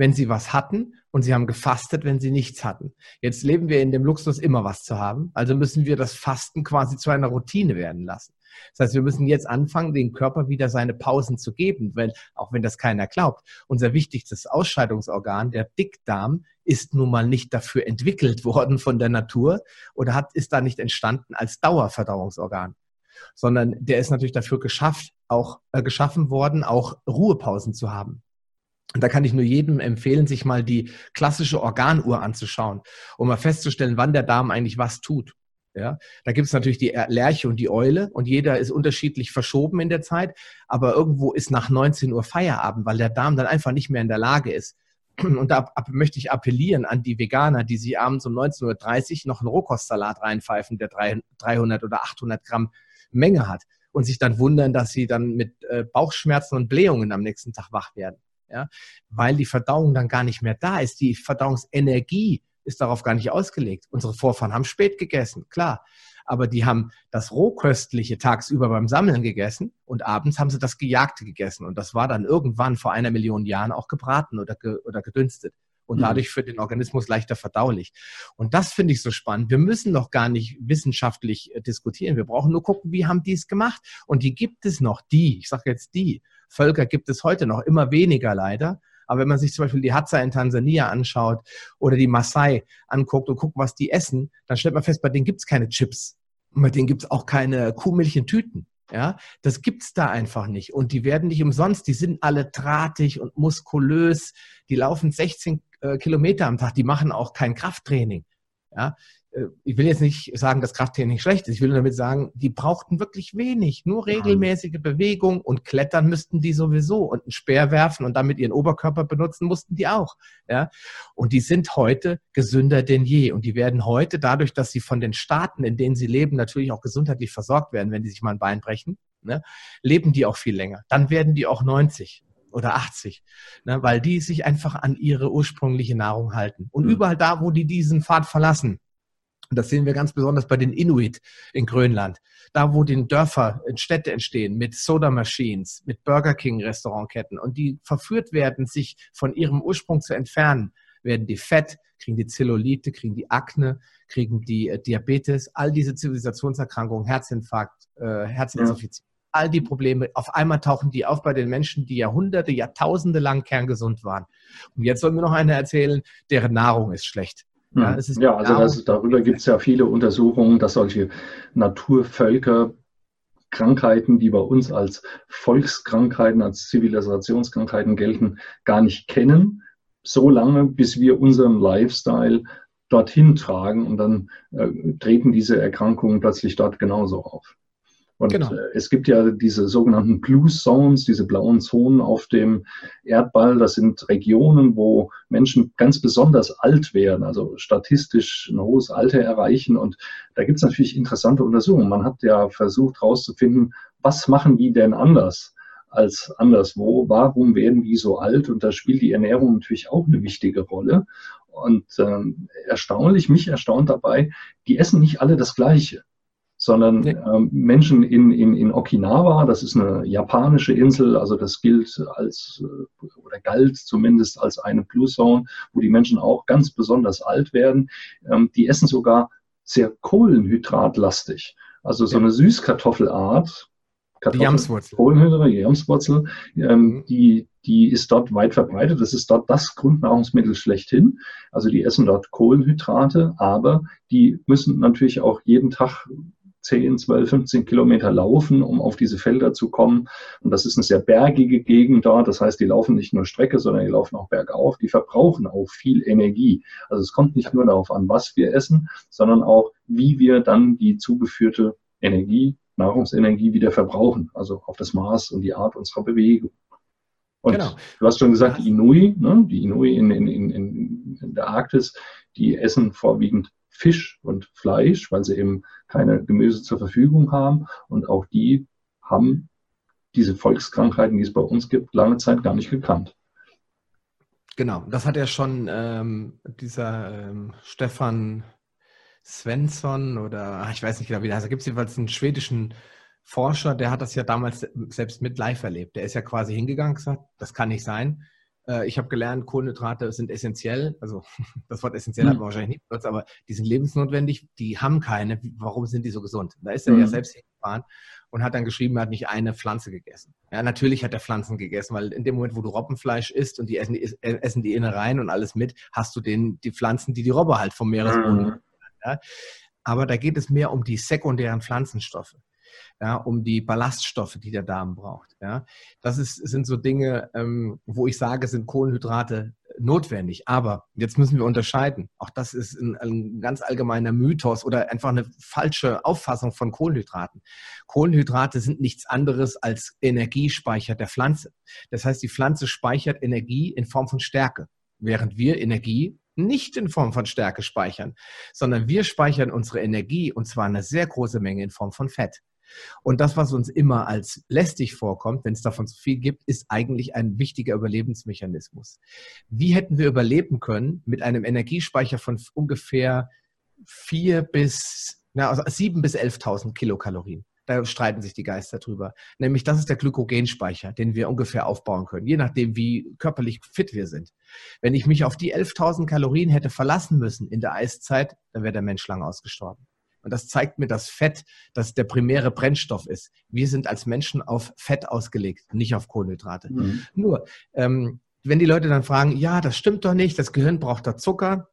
wenn sie was hatten und sie haben gefastet, wenn sie nichts hatten. Jetzt leben wir in dem Luxus, immer was zu haben. Also müssen wir das Fasten quasi zu einer Routine werden lassen. Das heißt, wir müssen jetzt anfangen, dem Körper wieder seine Pausen zu geben, weil, auch wenn das keiner glaubt, unser wichtigstes Ausscheidungsorgan, der Dickdarm, ist nun mal nicht dafür entwickelt [LAUGHS] worden von der Natur oder hat, ist da nicht entstanden als Dauerverdauungsorgan, sondern der ist natürlich dafür geschafft, auch, äh, geschaffen worden, auch Ruhepausen zu haben. Und da kann ich nur jedem empfehlen, sich mal die klassische Organuhr anzuschauen, um mal festzustellen, wann der Darm eigentlich was tut. Ja, da gibt es natürlich die Lerche und die Eule und jeder ist unterschiedlich verschoben in der Zeit, aber irgendwo ist nach 19 Uhr Feierabend, weil der Darm dann einfach nicht mehr in der Lage ist. Und da möchte ich appellieren an die Veganer, die sich abends um 19.30 Uhr noch einen Rohkostsalat reinpfeifen, der 300 oder 800 Gramm Menge hat und sich dann wundern, dass sie dann mit äh, Bauchschmerzen und Blähungen am nächsten Tag wach werden. Ja, weil die Verdauung dann gar nicht mehr da ist. Die Verdauungsenergie ist darauf gar nicht ausgelegt. Unsere Vorfahren haben spät gegessen, klar. Aber die haben das Rohköstliche tagsüber beim Sammeln gegessen und abends haben sie das Gejagte gegessen. Und das war dann irgendwann vor einer Million Jahren auch gebraten oder, ge oder gedünstet und mhm. dadurch für den Organismus leichter verdaulich. Und das finde ich so spannend. Wir müssen noch gar nicht wissenschaftlich äh, diskutieren. Wir brauchen nur gucken, wie haben die es gemacht. Und die gibt es noch, die, ich sage jetzt die, Völker gibt es heute noch, immer weniger leider. Aber wenn man sich zum Beispiel die Hadza in Tansania anschaut oder die Maasai anguckt und guckt, was die essen, dann stellt man fest, bei denen gibt es keine Chips. Und bei denen gibt es auch keine Kuhmilch in Tüten. Ja, das gibt's da einfach nicht. Und die werden nicht umsonst. Die sind alle drahtig und muskulös. Die laufen 16 äh, Kilometer am Tag. Die machen auch kein Krafttraining. Ja, ich will jetzt nicht sagen, dass Krafttraining schlecht ist. Ich will nur damit sagen, die brauchten wirklich wenig. Nur regelmäßige Bewegung und klettern müssten die sowieso und einen Speer werfen und damit ihren Oberkörper benutzen mussten die auch. Ja? Und die sind heute gesünder denn je. Und die werden heute dadurch, dass sie von den Staaten, in denen sie leben, natürlich auch gesundheitlich versorgt werden, wenn die sich mal ein Bein brechen, ne? leben die auch viel länger. Dann werden die auch 90 oder 80, ne? weil die sich einfach an ihre ursprüngliche Nahrung halten. Und mhm. überall da, wo die diesen Pfad verlassen, und das sehen wir ganz besonders bei den Inuit in Grönland. Da, wo die Dörfer, Städte entstehen mit Soda Machines, mit Burger King Restaurantketten und die verführt werden, sich von ihrem Ursprung zu entfernen, werden die fett, kriegen die Zellulite, kriegen die Akne, kriegen die äh, Diabetes, all diese Zivilisationserkrankungen, Herzinfarkt, äh, Herzinsuffizienz. Ja. All die Probleme, auf einmal tauchen die auf bei den Menschen, die Jahrhunderte, Jahrtausende lang kerngesund waren. Und jetzt sollen wir noch eine erzählen, deren Nahrung ist schlecht. Ja, hm. ja also das, darüber gibt es ja viele Untersuchungen, dass solche Naturvölker Krankheiten, die bei uns als Volkskrankheiten, als Zivilisationskrankheiten gelten, gar nicht kennen, so lange, bis wir unseren Lifestyle dorthin tragen und dann äh, treten diese Erkrankungen plötzlich dort genauso auf. Und genau. Äh, es gibt ja diese sogenannten Blue Zones, diese blauen Zonen auf dem Erdball. Das sind Regionen, wo Menschen ganz besonders alt werden, also statistisch ein hohes Alter erreichen. Und da gibt es natürlich interessante Untersuchungen. Man hat ja versucht herauszufinden, was machen die denn anders? als anderswo. Warum werden die so alt? Und da spielt die Ernährung natürlich auch eine wichtige Rolle. Und ähm, erstaunlich, mich erstaunt dabei, die essen nicht alle das Gleiche sondern ja. ähm, Menschen in, in, in Okinawa, das ist eine japanische Insel, also das gilt als äh, oder galt zumindest als eine Blue Zone, wo die Menschen auch ganz besonders alt werden. Ähm, die essen sogar sehr kohlenhydratlastig. Also so eine Süßkartoffelart, Kartoffel, die Jamswurzel. Kohlenhydrate, die Jamswurzel, ähm, mhm. die, die ist dort weit verbreitet. Das ist dort das Grundnahrungsmittel schlechthin. Also die essen dort Kohlenhydrate, aber die müssen natürlich auch jeden Tag 10, 12, 15 Kilometer laufen, um auf diese Felder zu kommen. Und das ist eine sehr bergige Gegend dort. Das heißt, die laufen nicht nur Strecke, sondern die laufen auch bergauf. Die verbrauchen auch viel Energie. Also es kommt nicht nur darauf an, was wir essen, sondern auch, wie wir dann die zugeführte Energie, Nahrungsenergie wieder verbrauchen. Also auf das Maß und die Art unserer Bewegung. Und genau. du hast schon gesagt, die Inui, ne, die Inui in, in, in, in der Arktis, die essen vorwiegend Fisch und Fleisch, weil sie eben keine Gemüse zur Verfügung haben. Und auch die haben diese Volkskrankheiten, die es bei uns gibt, lange Zeit gar nicht gekannt. Genau, das hat ja schon ähm, dieser ähm, Stefan Svensson oder ich weiß nicht genau, wie der heißt. Da gibt es jedenfalls einen schwedischen Forscher, der hat das ja damals selbst mit live erlebt. Der ist ja quasi hingegangen und gesagt, das kann nicht sein. Äh, ich habe gelernt, Kohlenhydrate sind essentiell. Also [LAUGHS] das Wort essentiell mhm. hat man wahrscheinlich nicht benutzt, aber die sind lebensnotwendig. Die haben keine. Warum sind die so gesund? Da ist er mhm. ja selbst hingefahren und hat dann geschrieben, er hat nicht eine Pflanze gegessen. Ja, natürlich hat er Pflanzen gegessen, weil in dem Moment, wo du Robbenfleisch isst und die essen die, essen die Innereien und alles mit, hast du den, die Pflanzen, die die Robbe halt vom Meeresboden. Mhm. Ja. Aber da geht es mehr um die sekundären Pflanzenstoffe ja, um die Ballaststoffe, die der Darm braucht. Ja. Das ist, sind so Dinge, ähm, wo ich sage, sind Kohlenhydrate notwendig. Aber jetzt müssen wir unterscheiden. Auch das ist ein, ein, ganz allgemeiner Mythos oder einfach eine falsche Auffassung von Kohlenhydraten. Kohlenhydrate sind nichts anderes als Energiespeicher der Pflanze. Das heißt, die Pflanze speichert Energie in Form von Stärke, während wir Energie nicht in Form von Stärke speichern, sondern wir speichern unsere Energie und zwar eine sehr große Menge in Form von Fett. Und das, was uns immer als lästig vorkommt, wenn es davon zu viel gibt, ist eigentlich ein wichtiger Überlebensmechanismus. Wie hätten wir überleben können mit einem Energiespeicher von ungefähr vier bis, na, also sieben bis 11.000 Kilokalorien? Da streiten sich die Geister drüber. Nämlich, das ist der Glykogenspeicher, den wir ungefähr aufbauen können, je nachdem, wie körperlich fit wir sind. Wenn ich mich auf die 11.000 Kalorien hätte verlassen müssen in der Eiszeit, dann wäre der Mensch lang ausgestorben. Und das zeigt mir, dass Fett das der primäre Brennstoff ist. Wir sind als Menschen auf Fett ausgelegt, nicht auf Kohlenhydrate. Mhm. Nur, ähm, wenn die Leute dann fragen, ja, das stimmt doch nicht, das Gehirn braucht da Zucker,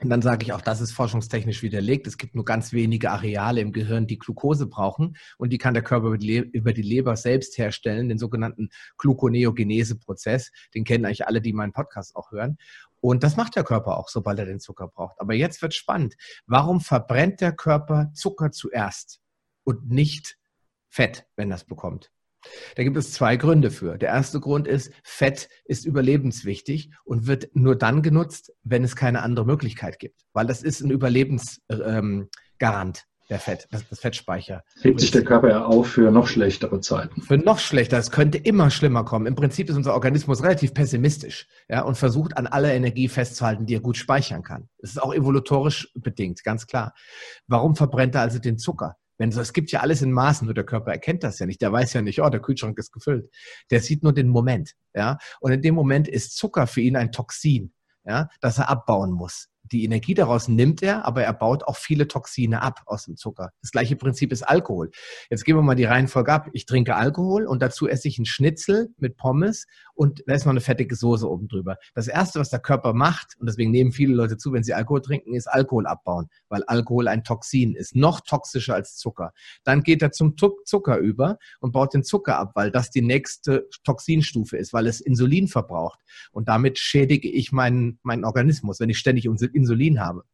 und dann sage ich auch, das ist forschungstechnisch widerlegt. Es gibt nur ganz wenige Areale im Gehirn, die Glucose brauchen und die kann der Körper über die, Leber selbst herstellen, den sogenannten Gluconeogenese-Prozess. Den kennen eigentlich alle, die meinen Podcast auch hören. Und das macht der Körper auch, sobald er den Zucker braucht. Aber jetzt wird spannend. Warum verbrennt der Körper Zucker zuerst und nicht Fett, wenn das bekommt? Da gibt es zwei Gründe für. Der erste Grund ist, Fett ist überlebenswichtig und wird nur dann genutzt, wenn es keine andere Möglichkeit gibt, weil das ist ein Überlebensgarant. Ähm, der Fett, das, das Fettspeicher. Hebt sich der Körper ja auf für noch schlechtere Zeiten. Für noch schlechter. Es könnte immer schlimmer kommen. Im Prinzip ist unser Organismus relativ pessimistisch ja, und versucht an aller Energie festzuhalten, die er gut speichern kann. Es ist auch evolutorisch bedingt, ganz klar. Warum verbrennt er also den Zucker? Wenn so, es gibt ja alles in Maßen, nur der Körper erkennt das ja nicht. Der weiß ja nicht, oh, der Kühlschrank ist gefüllt. Der sieht nur den Moment, ja. Und in dem Moment ist Zucker für ihn ein Toxin. ja, das er abbauen muss die Energie daraus nimmt er, aber er baut auch viele Toxine ab aus dem Zucker. Das gleiche Prinzip ist Alkohol. Jetzt gehen wir mal die Reihenfolge ab. Ich trinke Alkohol und dazu esse ich einen Schnitzel mit Pommes und da ist noch eine fettige Soße oben drüber. Das erste, was der Körper macht, und deswegen nehmen viele Leute zu, wenn sie Alkohol trinken, ist Alkohol abbauen, weil Alkohol ein Toxin ist, noch toxischer als Zucker. Dann geht er zum Zucker über und baut den Zucker ab, weil das die nächste Toxinstufe ist, weil es Insulin verbraucht. Und damit schädige ich meinen, meinen Organismus, wenn ich ständig Insulin habe.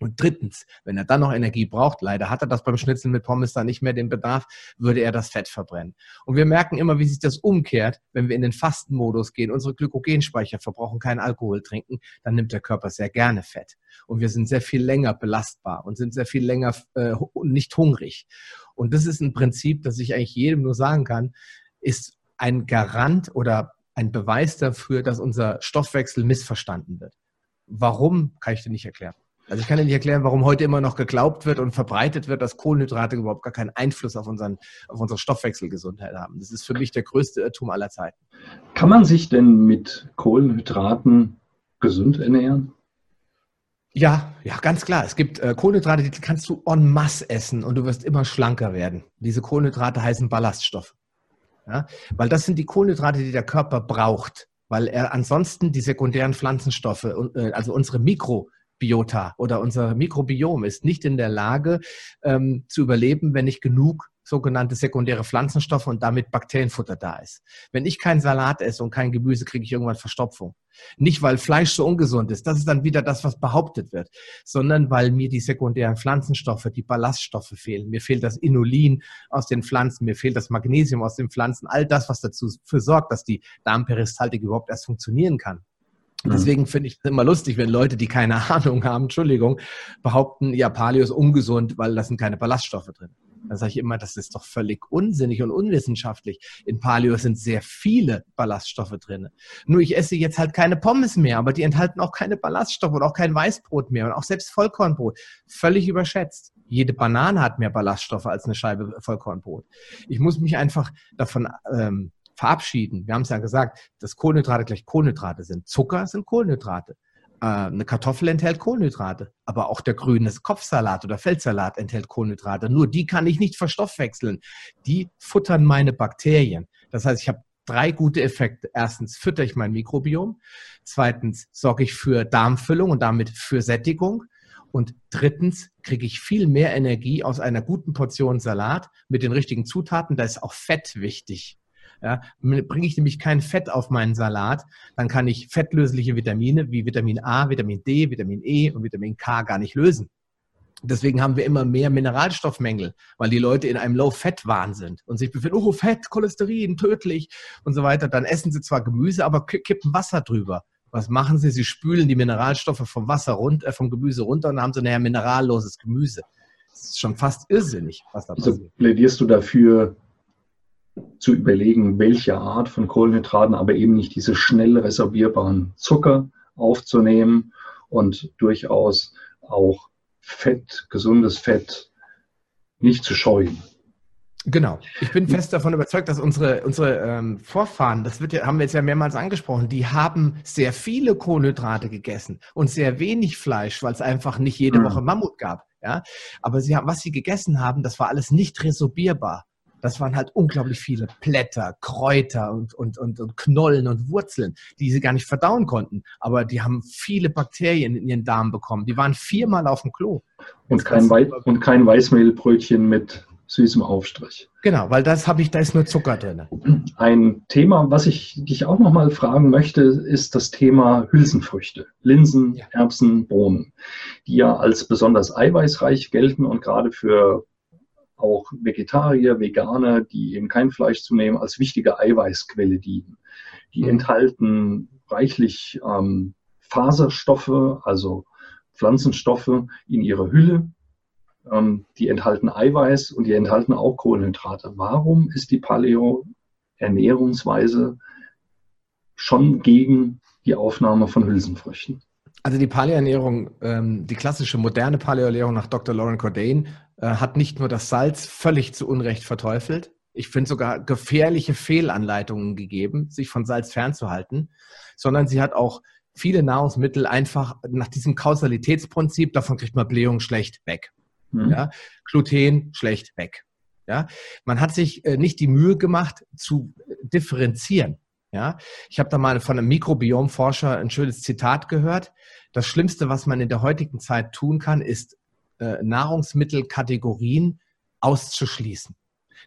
Und drittens, wenn er dann noch Energie braucht, leider hat er das beim Schnitzeln mit Pommes dann nicht mehr den Bedarf, würde er das Fett verbrennen. Und wir merken immer, wie sich das umkehrt, wenn wir in den Fastenmodus gehen, unsere Glykogenspeicher verbrauchen keinen Alkohol trinken, dann nimmt der Körper sehr gerne Fett. Und wir sind sehr viel länger belastbar und sind sehr viel länger äh, nicht hungrig. Und das ist ein Prinzip, das ich eigentlich jedem nur sagen kann, ist ein Garant oder ein Beweis dafür, dass unser Stoffwechsel missverstanden wird. Warum, kann ich dir nicht erklären. Also ich kann dir nicht erklären, warum heute immer noch geglaubt wird und verbreitet wird, dass Kohlenhydrate überhaupt gar keinen Einfluss auf, unseren, auf unsere Stoffwechselgesundheit haben. Das ist für mich der größte Irrtum aller Zeiten. Kann man sich denn mit Kohlenhydraten gesund ernähren? Ja, ja, ganz klar. Es gibt äh, Kohlenhydrate, die kannst du en masse essen und du wirst immer schlanker werden. Diese Kohlenhydrate heißen Ballaststoffe. Ja? Weil das sind die Kohlenhydrate, die der Körper braucht weil er ansonsten die sekundären Pflanzenstoffe, äh, also unsere Mikrobiota oder unser Mikrobiom ist nicht in der Lage ähm, zu überleben, wenn nicht genug sogenannte sekundäre Pflanzenstoffe und damit Bakterienfutter da ist. Wenn ich keinen Salat esse und kein Gemüse, kriege ich irgendwann Verstopfung. Nicht, weil Fleisch so ungesund ist, das ist dann wieder das, was behauptet wird, sondern weil mir die sekundären Pflanzenstoffe, die Ballaststoffe fehlen. Mir fehlt das Inulin aus den Pflanzen, mir fehlt das Magnesium aus den Pflanzen, all das, was dazu für sorgt, dass die Darmperistaltik überhaupt erst funktionieren kann. Mhm. Deswegen finde ich es immer lustig, wenn Leute, die keine [LAUGHS] Ahnung haben, Entschuldigung, behaupten, ja, Paleo ist ungesund, weil da sind keine Ballaststoffe drin. Da sage ich immer, das ist doch völlig unsinnig und unwissenschaftlich. In Paleo sind sehr viele Ballaststoffe drin. Nur ich esse jetzt halt keine Pommes mehr, aber die enthalten auch keine Ballaststoffe und auch kein Weißbrot mehr und auch selbst Vollkornbrot. Völlig überschätzt. Jede Banane hat mehr Ballaststoffe als eine Scheibe Vollkornbrot. Ich muss mich einfach davon ähm, verabschieden. Wir haben es ja gesagt, dass Kohlenhydrate gleich Kohlenhydrate sind. Zucker sind Kohlenhydrate. Äh, eine Kartoffel enthält Kohlenhydrate, aber auch der grüne Kopfsalat oder Feldsalat enthält Kohlenhydrate. Nur die kann ich nicht verstoffwechseln. Die futtern meine Bakterien. Das heißt, ich habe drei gute Effekte. Erstens fütter ich mein Mikrobiom. Zweitens sorge ich für Darmfüllung und damit für Sättigung. Und drittens kriege ich viel mehr Energie aus einer guten Portion Salat mit den richtigen Zutaten. Da ist auch Fett wichtig. Ja, bringe ich nämlich kein Fett auf meinen Salat, dann kann ich fettlösliche Vitamine wie Vitamin A, Vitamin D, Vitamin E und Vitamin K gar nicht lösen. Deswegen haben wir immer mehr Mineralstoffmängel, weil die Leute in einem Low-Fat-Wahn sind und sich befinden, oh, Fett, Cholesterin, tödlich und so weiter. Dann essen sie zwar Gemüse, aber kippen Wasser drüber. Was machen sie? Sie spülen die Mineralstoffe vom Wasser runter, äh, vom Gemüse runter und dann haben sie nachher mineralloses Gemüse. Das ist schon fast irrsinnig, was da passiert. Also plädierst du dafür, zu überlegen, welche Art von Kohlenhydraten, aber eben nicht diese schnell resorbierbaren Zucker aufzunehmen und durchaus auch Fett, gesundes Fett nicht zu scheuen. Genau. Ich bin fest davon überzeugt, dass unsere, unsere ähm, Vorfahren, das wird ja, haben wir jetzt ja mehrmals angesprochen, die haben sehr viele Kohlenhydrate gegessen und sehr wenig Fleisch, weil es einfach nicht jede mhm. Woche Mammut gab. Ja? Aber sie haben, was sie gegessen haben, das war alles nicht resorbierbar das waren halt unglaublich viele Blätter, Kräuter und, und, und, und Knollen und Wurzeln, die sie gar nicht verdauen konnten. Aber die haben viele Bakterien in ihren Darm bekommen. Die waren viermal auf dem Klo. Und kein, Wei und kein Weißmehlbrötchen mit süßem Aufstrich. Genau, weil das habe ich, da ist nur Zucker drin. Ein Thema, was ich dich auch noch mal fragen möchte, ist das Thema Hülsenfrüchte, Linsen, ja. Erbsen, Bohnen, die ja als besonders eiweißreich gelten und gerade für auch Vegetarier, Veganer, die eben kein Fleisch zu nehmen, als wichtige Eiweißquelle dienen. Die mhm. enthalten reichlich ähm, Faserstoffe, also Pflanzenstoffe in ihrer Hülle. Ähm, die enthalten Eiweiß und die enthalten auch Kohlenhydrate. Warum ist die Paleo-Ernährungsweise schon gegen die Aufnahme von Hülsenfrüchten? Also die Paleoernährung, ähm, die klassische moderne Paleoernährung nach Dr. Lauren Cordain äh, hat nicht nur das Salz völlig zu Unrecht verteufelt, ich finde sogar gefährliche Fehlanleitungen gegeben, sich von Salz fernzuhalten, sondern sie hat auch viele Nahrungsmittel einfach nach diesem Kausalitätsprinzip, davon kriegt man Blähung schlecht weg. Mhm. Ja? Gluten schlecht weg. Ja? Man hat sich äh, nicht die Mühe gemacht zu differenzieren. Ja? Ich habe da mal von einem Mikrobiomforscher ein schönes Zitat gehört. Das Schlimmste, was man in der heutigen Zeit tun kann, ist äh, Nahrungsmittelkategorien auszuschließen.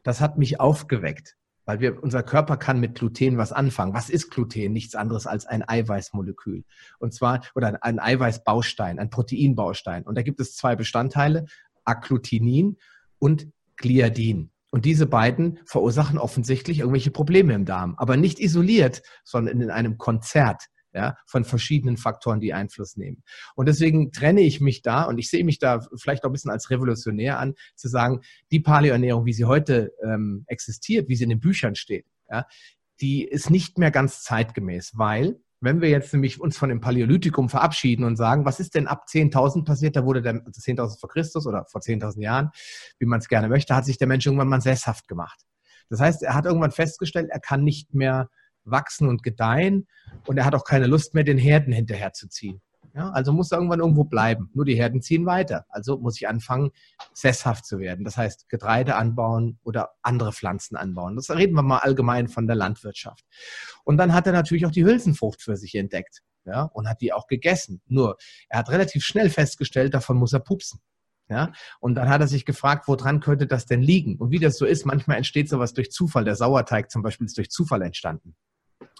Das hat mich aufgeweckt. Weil wir, unser Körper kann mit Gluten was anfangen. Was ist Gluten? Nichts anderes als ein Eiweißmolekül. Und zwar, oder ein Eiweißbaustein, ein Proteinbaustein. Und da gibt es zwei Bestandteile, Agglutinin und Gliadin. Und diese beiden verursachen offensichtlich irgendwelche Probleme im Darm, aber nicht isoliert, sondern in einem Konzert ja, von verschiedenen Faktoren, die Einfluss nehmen. Und deswegen trenne ich mich da und ich sehe mich da vielleicht auch ein bisschen als revolutionär an, zu sagen, die Paleoernährung, wie sie heute ähm, existiert, wie sie in den Büchern steht, ja, die ist nicht mehr ganz zeitgemäß, weil wenn wir jetzt nämlich uns von dem Paläolithikum verabschieden und sagen, was ist denn ab 10.000 passiert, da wurde der, also 10.000 vor Christus oder vor 10.000 Jahren, wie man es gerne möchte, hat sich der Mensch irgendwann mal sesshaft gemacht. Das heißt, er hat irgendwann festgestellt, er kann nicht mehr wachsen und gedeihen und er hat auch keine Lust mehr, den Herden hinterherzuziehen. Ja, also muss er irgendwann irgendwo bleiben. Nur die Herden ziehen weiter. Also muss ich anfangen, sesshaft zu werden. Das heißt, Getreide anbauen oder andere Pflanzen anbauen. Das reden wir mal allgemein von der Landwirtschaft. Und dann hat er natürlich auch die Hülsenfrucht für sich entdeckt. Ja, und hat die auch gegessen. Nur, er hat relativ schnell festgestellt, davon muss er pupsen. Ja? Und dann hat er sich gefragt, woran könnte das denn liegen? Und wie das so ist, manchmal entsteht sowas durch Zufall. Der Sauerteig zum Beispiel ist durch Zufall entstanden.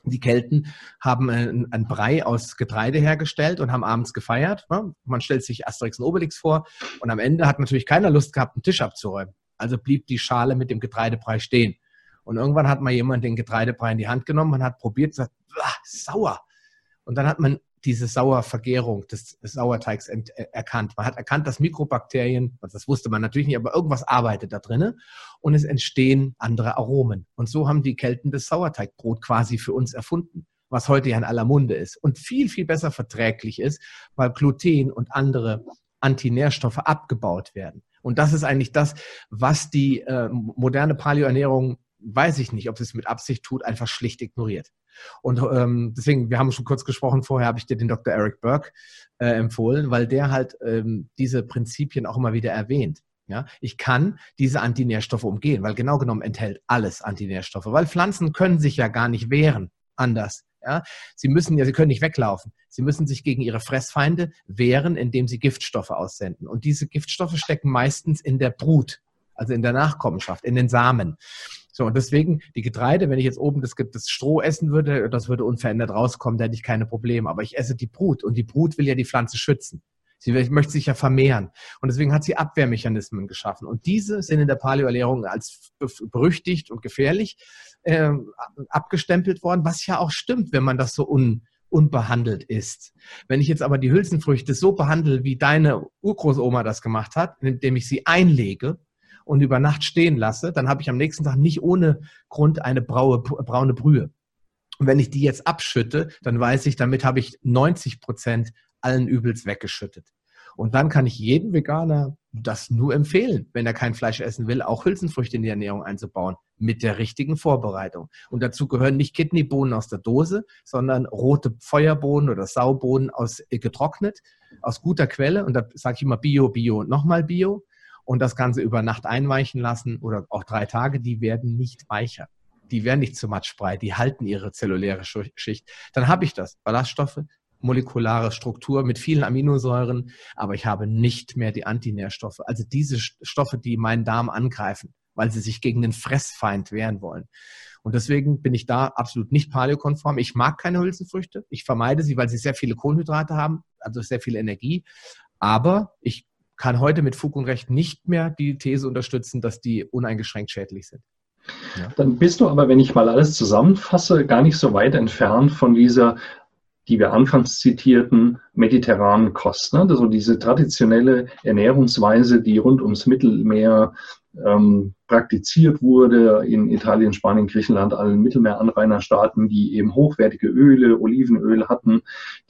Die Kelten haben einen Brei aus Getreide hergestellt und haben abends gefeiert. Man stellt sich Asterix und Obelix vor und am Ende hat natürlich keiner Lust gehabt, einen Tisch abzuräumen. Also blieb die Schale mit dem Getreidebrei stehen. Und irgendwann hat mal jemand den Getreidebrei in die Hand genommen und hat probiert, gesagt, sauer. Und dann hat man diese Sauervergärung des, des Sauerteigs ent, äh, erkannt. Man hat erkannt, dass Mikrobakterien, das wusste man natürlich nicht, aber irgendwas arbeitet da drinnen und es entstehen andere Aromen. Und so haben die Kelten das Sauerteigbrot quasi für uns erfunden, was heute ja in aller Munde ist und viel, viel besser verträglich ist, weil Gluten und andere Antinährstoffe abgebaut werden. Und das ist eigentlich das, was die äh, moderne Paleoernährung, weiß ich nicht, ob sie es mit Absicht tut, einfach schlicht ignoriert. Und ähm, deswegen, wir haben schon kurz gesprochen, vorher habe ich dir den Dr. Eric Burke äh, empfohlen, weil der halt ähm, diese Prinzipien auch immer wieder erwähnt. Ja, ich kann diese Antinährstoffe umgehen, weil genau genommen enthält alles Antinährstoffe, weil Pflanzen können sich ja gar nicht wehren anders. Ja, sie müssen ja, sie können nicht weglaufen. Sie müssen sich gegen ihre Fressfeinde wehren, indem sie Giftstoffe aussenden. Und diese Giftstoffe stecken meistens in der Brut, also in der Nachkommenschaft, in den Samen. So, und deswegen die Getreide, wenn ich jetzt oben das, das Stroh essen würde, das würde unverändert rauskommen, da hätte ich keine Probleme. Aber ich esse die Brut und die Brut will ja die Pflanze schützen. Sie möchte sich ja vermehren. Und deswegen hat sie Abwehrmechanismen geschaffen. Und diese sind in der Paleoernährung als berüchtigt und gefährlich äh, abgestempelt worden, was ja auch stimmt, wenn man das so un, unbehandelt ist. Wenn ich jetzt aber die Hülsenfrüchte so behandle, wie deine Urgroßoma das gemacht hat, indem ich sie einlege, und über Nacht stehen lasse, dann habe ich am nächsten Tag nicht ohne Grund eine braue, braune Brühe. Und wenn ich die jetzt abschütte, dann weiß ich, damit habe ich 90 Prozent allen Übels weggeschüttet. Und dann kann ich jedem Veganer das nur empfehlen, wenn er kein Fleisch essen will, auch Hülsenfrüchte in die Ernährung einzubauen, mit der richtigen Vorbereitung. Und dazu gehören nicht Kidneybohnen aus der Dose, sondern rote Feuerbohnen oder Saubohnen aus äh, getrocknet, aus guter Quelle. Und da sage ich immer Bio, Bio und nochmal Bio und das Ganze über Nacht einweichen lassen oder auch drei Tage, die werden nicht weicher. Die werden nicht zu matschbrei, die halten ihre zelluläre Schicht. Dann habe ich das. Ballaststoffe, molekulare Struktur mit vielen Aminosäuren, aber ich habe nicht mehr die Antinährstoffe, also diese Stoffe, die meinen Darm angreifen, weil sie sich gegen den Fressfeind wehren wollen. Und deswegen bin ich da absolut nicht paleokonform. Ich mag keine Hülsenfrüchte. Ich vermeide sie, weil sie sehr viele Kohlenhydrate haben, also sehr viel Energie. Aber ich kann heute mit Fug und Recht nicht mehr die These unterstützen, dass die uneingeschränkt schädlich sind. Ja. Dann bist du aber, wenn ich mal alles zusammenfasse, gar nicht so weit entfernt von dieser, die wir anfangs zitierten, mediterranen Kost. Ne? Also diese traditionelle Ernährungsweise, die rund ums Mittelmeer ähm, praktiziert wurde in Italien, Spanien, Griechenland, allen Mittelmeeranrainerstaaten, die eben hochwertige Öle, Olivenöl hatten,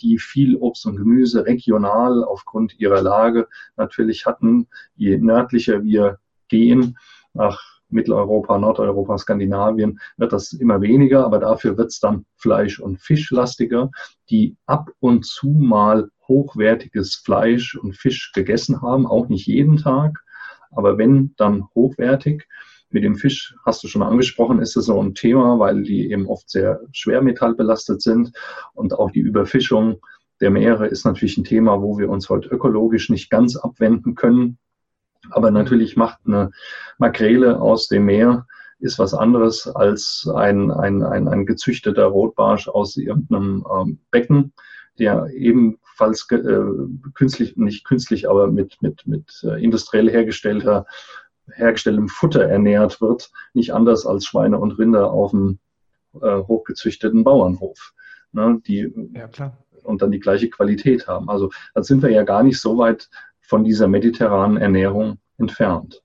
die viel Obst und Gemüse regional aufgrund ihrer Lage natürlich hatten. Je nördlicher wir gehen, nach Mitteleuropa, Nordeuropa, Skandinavien wird das immer weniger, aber dafür wird es dann Fleisch- und Fischlastiger, die ab und zu mal hochwertiges Fleisch und Fisch gegessen haben, auch nicht jeden Tag, aber wenn, dann hochwertig. Mit dem Fisch hast du schon angesprochen, ist es so ein Thema, weil die eben oft sehr schwermetallbelastet sind und auch die Überfischung der Meere ist natürlich ein Thema, wo wir uns heute ökologisch nicht ganz abwenden können. Aber natürlich macht eine Makrele aus dem Meer ist was anderes als ein, ein, ein, ein gezüchteter Rotbarsch aus irgendeinem ähm, Becken, der ebenfalls äh, künstlich, nicht künstlich, aber mit, mit, mit äh, industriell hergestellter, hergestelltem Futter ernährt wird. Nicht anders als Schweine und Rinder auf dem äh, hochgezüchteten Bauernhof. Ne, die, ja, klar. Und dann die gleiche Qualität haben. Also da sind wir ja gar nicht so weit von dieser mediterranen Ernährung entfernt.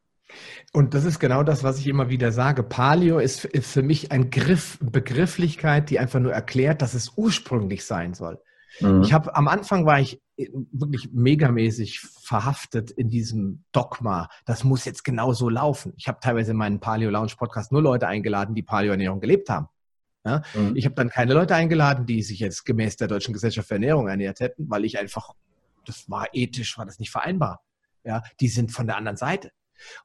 Und das ist genau das, was ich immer wieder sage. Paleo ist, ist für mich ein Griff, Begrifflichkeit, die einfach nur erklärt, dass es ursprünglich sein soll. Mhm. Ich habe am Anfang war ich wirklich megamäßig verhaftet in diesem Dogma. Das muss jetzt genau so laufen. Ich habe teilweise in meinen Paleo Lounge Podcast nur Leute eingeladen, die Paleo Ernährung gelebt haben. Ja? Mhm. Ich habe dann keine Leute eingeladen, die sich jetzt gemäß der Deutschen Gesellschaft für Ernährung ernährt hätten, weil ich einfach, das war ethisch, war das nicht vereinbar. Ja, die sind von der anderen Seite.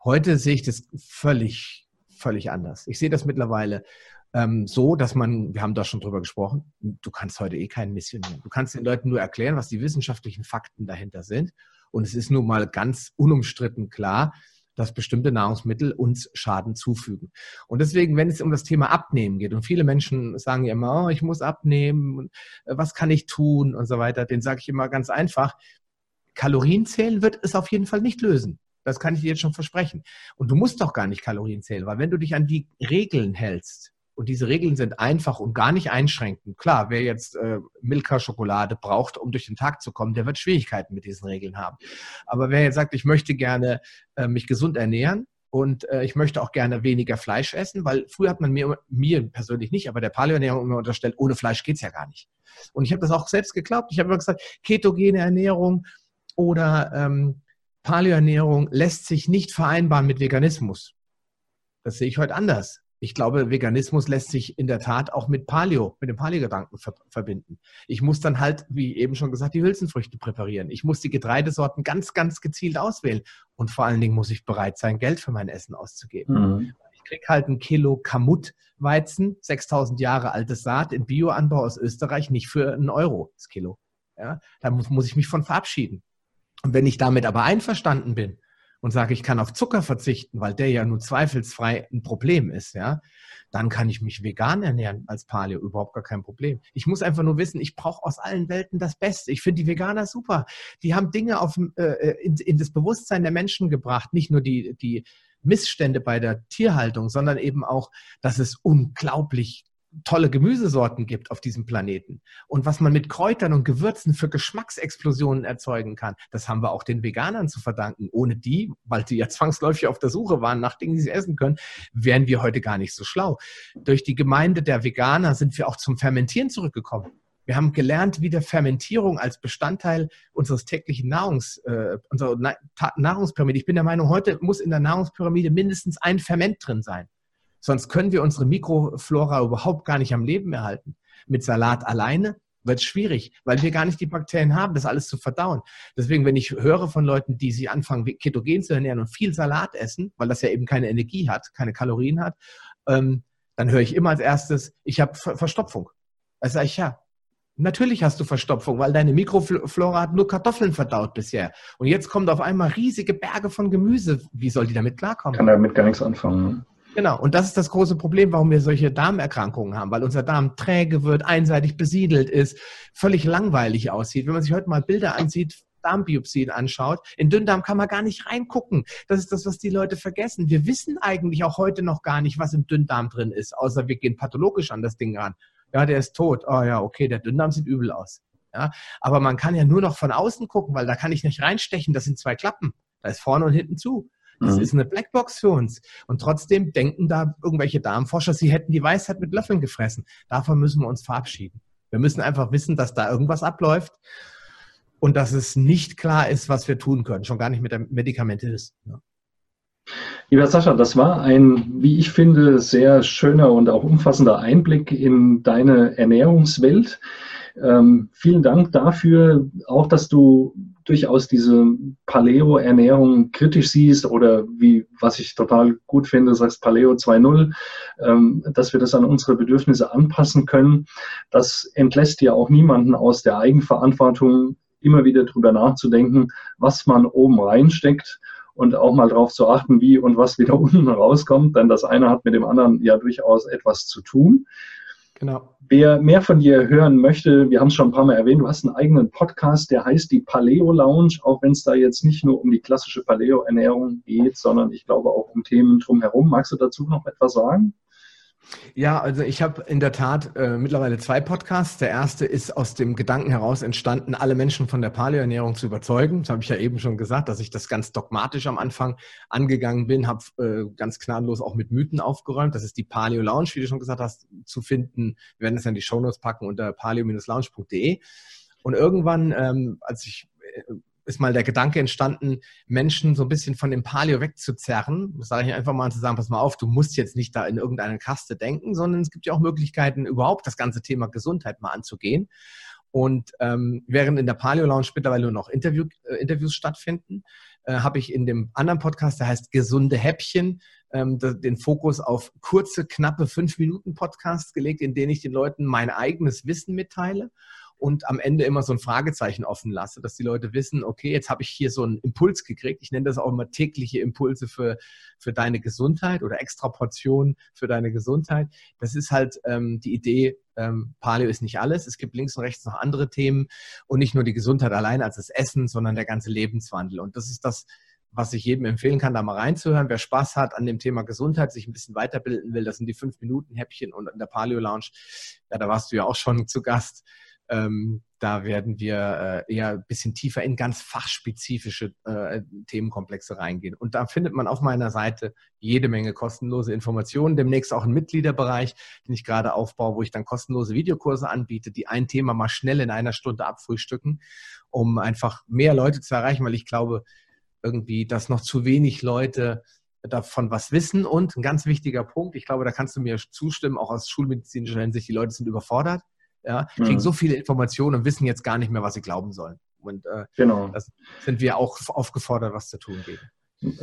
Heute sehe ich das völlig, völlig anders. Ich sehe das mittlerweile ähm, so, dass man, wir haben da schon drüber gesprochen, du kannst heute eh keinen missionieren. Du kannst den Leuten nur erklären, was die wissenschaftlichen Fakten dahinter sind. Und es ist nun mal ganz unumstritten klar, dass bestimmte Nahrungsmittel uns Schaden zufügen. Und deswegen, wenn es um das Thema Abnehmen geht, und viele Menschen sagen ja immer, oh, ich muss abnehmen, äh, was kann ich tun und so weiter, den sage ich immer ganz einfach, Kalorien zählen wird es auf jeden Fall nicht lösen. Das kann ich dir jetzt schon versprechen. Und du musst doch gar nicht Kalorien zählen, weil wenn du dich an die Regeln hältst, und diese Regeln sind einfach und gar nicht einschränkend. Klar, wer jetzt äh, Milka-Schokolade braucht, um durch den Tag zu kommen, der wird Schwierigkeiten mit diesen Regeln haben. Aber wer jetzt sagt, ich möchte gerne äh, mich gesund ernähren und äh, ich möchte auch gerne weniger Fleisch essen, weil früher hat man mir, mir persönlich nicht, aber der Paleoernährung immer unterstellt, ohne Fleisch geht's ja gar nicht. Und ich habe das auch selbst geglaubt. Ich habe immer gesagt, ketogene Ernährung, oder ähm, Paleoernährung lässt sich nicht vereinbaren mit Veganismus. Das sehe ich heute anders. Ich glaube, Veganismus lässt sich in der Tat auch mit Paleo, mit dem Paleo-Gedanken ver verbinden. Ich muss dann halt, wie eben schon gesagt, die Hülsenfrüchte präparieren. Ich muss die Getreidesorten ganz, ganz gezielt auswählen. Und vor allen Dingen muss ich bereit sein, Geld für mein Essen auszugeben. Mhm. Ich kriege halt ein Kilo Kamut-Weizen, 6000 Jahre altes Saat in Bioanbau aus Österreich, nicht für einen Euro das Kilo. Ja, da muss, muss ich mich von verabschieden. Und wenn ich damit aber einverstanden bin und sage, ich kann auf Zucker verzichten, weil der ja nur zweifelsfrei ein Problem ist, ja, dann kann ich mich vegan ernähren als Paleo, überhaupt gar kein Problem. Ich muss einfach nur wissen, ich brauche aus allen Welten das Beste. Ich finde die Veganer super. Die haben Dinge auf, äh, in, in das Bewusstsein der Menschen gebracht, nicht nur die, die Missstände bei der Tierhaltung, sondern eben auch, dass es unglaublich tolle Gemüsesorten gibt auf diesem Planeten und was man mit Kräutern und Gewürzen für Geschmacksexplosionen erzeugen kann, das haben wir auch den Veganern zu verdanken. Ohne die, weil die ja [LAUGHS] zwangsläufig auf der Suche waren nach Dingen, die sie essen können, wären wir heute gar nicht so schlau. Durch die Gemeinde der Veganer sind wir auch zum Fermentieren zurückgekommen. Wir haben gelernt, wie der Fermentierung als Bestandteil unseres täglichen Nahrungs, äh, unserer Nahrungspyramide. Ich bin der Meinung, heute muss in der Nahrungspyramide mindestens ein Ferment drin sein. Sonst können wir unsere Mikroflora überhaupt gar nicht am Leben erhalten. Mit Salat alleine wird es schwierig, weil wir gar nicht die Bakterien haben, das alles zu verdauen. Deswegen, wenn ich höre von Leuten, die sich anfangen, ketogen zu ernähren und viel Salat essen, weil das ja eben keine Energie hat, keine Kalorien hat, ähm, dann höre ich immer als erstes, ich habe Verstopfung. Da sage ich, ja, Natürlich hast du Verstopfung, weil deine Mikroflora hat nur Kartoffeln verdaut bisher. Und jetzt kommt auf einmal riesige Berge von Gemüse. Wie soll die damit klarkommen? Kann damit gar nichts anfangen. Genau, und das ist das große Problem, warum wir solche Darmerkrankungen haben, weil unser Darm träge wird, einseitig besiedelt ist, völlig langweilig aussieht. Wenn man sich heute mal Bilder ansieht, Darmbiopsien anschaut, in Dünndarm kann man gar nicht reingucken. Das ist das, was die Leute vergessen. Wir wissen eigentlich auch heute noch gar nicht, was im Dünndarm drin ist, außer wir gehen pathologisch an das Ding ran. Ja, der ist tot. Oh ja, okay, der Dünndarm sieht übel aus. Ja, aber man kann ja nur noch von außen gucken, weil da kann ich nicht reinstechen. Das sind zwei Klappen. Da ist vorne und hinten zu. Das mhm. ist eine Blackbox für uns. Und trotzdem denken da irgendwelche Darmforscher, sie hätten die Weisheit mit Löffeln gefressen. Davon müssen wir uns verabschieden. Wir müssen einfach wissen, dass da irgendwas abläuft und dass es nicht klar ist, was wir tun können. Schon gar nicht mit der Medikamente ist. Ja. Lieber Sascha, das war ein, wie ich finde, sehr schöner und auch umfassender Einblick in deine Ernährungswelt. Ähm, vielen Dank dafür, auch dass du durchaus diese Paleo-Ernährung kritisch siehst oder wie, was ich total gut finde, sagst Paleo 2.0, ähm, dass wir das an unsere Bedürfnisse anpassen können. Das entlässt ja auch niemanden aus der Eigenverantwortung, immer wieder drüber nachzudenken, was man oben reinsteckt und auch mal darauf zu achten, wie und was wieder [LAUGHS] unten rauskommt, denn das eine hat mit dem anderen ja durchaus etwas zu tun. Genau. Wer mehr von dir hören möchte, wir haben es schon ein paar Mal erwähnt, du hast einen eigenen Podcast, der heißt die Paleo Lounge, auch wenn es da jetzt nicht nur um die klassische Paleo-Ernährung geht, sondern ich glaube auch um Themen drumherum. Magst du dazu noch etwas sagen? Ja, also ich habe in der Tat äh, mittlerweile zwei Podcasts. Der erste ist aus dem Gedanken heraus entstanden, alle Menschen von der Paleoernährung zu überzeugen. Das habe ich ja eben schon gesagt, dass ich das ganz dogmatisch am Anfang angegangen bin, habe äh, ganz gnadenlos auch mit Mythen aufgeräumt. Das ist die Paleo Lounge, wie du schon gesagt hast, zu finden. Wir werden das in die Shownotes packen unter paleo-lounge.de. Und irgendwann, ähm, als ich äh, ist mal der Gedanke entstanden, Menschen so ein bisschen von dem Paleo wegzuzerren. Das sage ich einfach mal zu sagen, pass mal auf, du musst jetzt nicht da in irgendeine Kaste denken, sondern es gibt ja auch Möglichkeiten, überhaupt das ganze Thema Gesundheit mal anzugehen. Und ähm, während in der Paleo Lounge mittlerweile nur noch Interview, äh, Interviews stattfinden, äh, habe ich in dem anderen Podcast, der heißt Gesunde Häppchen, ähm, den Fokus auf kurze, knappe fünf Minuten Podcasts gelegt, in denen ich den Leuten mein eigenes Wissen mitteile und am Ende immer so ein Fragezeichen offen lasse, dass die Leute wissen, okay, jetzt habe ich hier so einen Impuls gekriegt. Ich nenne das auch immer tägliche Impulse für, für deine Gesundheit oder extra Portionen für deine Gesundheit. Das ist halt ähm, die Idee, ähm, Paleo ist nicht alles. Es gibt links und rechts noch andere Themen und nicht nur die Gesundheit allein als das Essen, sondern der ganze Lebenswandel. Und das ist das, was ich jedem empfehlen kann, da mal reinzuhören. Wer Spaß hat an dem Thema Gesundheit, sich ein bisschen weiterbilden will, das sind die fünf Minuten Häppchen und in der Paleo Lounge. Ja, da warst du ja auch schon zu Gast. Ähm, da werden wir äh, eher ein bisschen tiefer in ganz fachspezifische äh, Themenkomplexe reingehen. Und da findet man auf meiner Seite jede Menge kostenlose Informationen. Demnächst auch einen Mitgliederbereich, den ich gerade aufbaue, wo ich dann kostenlose Videokurse anbiete, die ein Thema mal schnell in einer Stunde abfrühstücken, um einfach mehr Leute zu erreichen, weil ich glaube irgendwie, dass noch zu wenig Leute davon was wissen. Und ein ganz wichtiger Punkt, ich glaube, da kannst du mir zustimmen, auch aus schulmedizinischer Hinsicht, die Leute sind überfordert ja, kriegen mhm. so viele Informationen und wissen jetzt gar nicht mehr, was sie glauben sollen. Und äh, genau. das sind wir auch aufgefordert, was zu tun geht.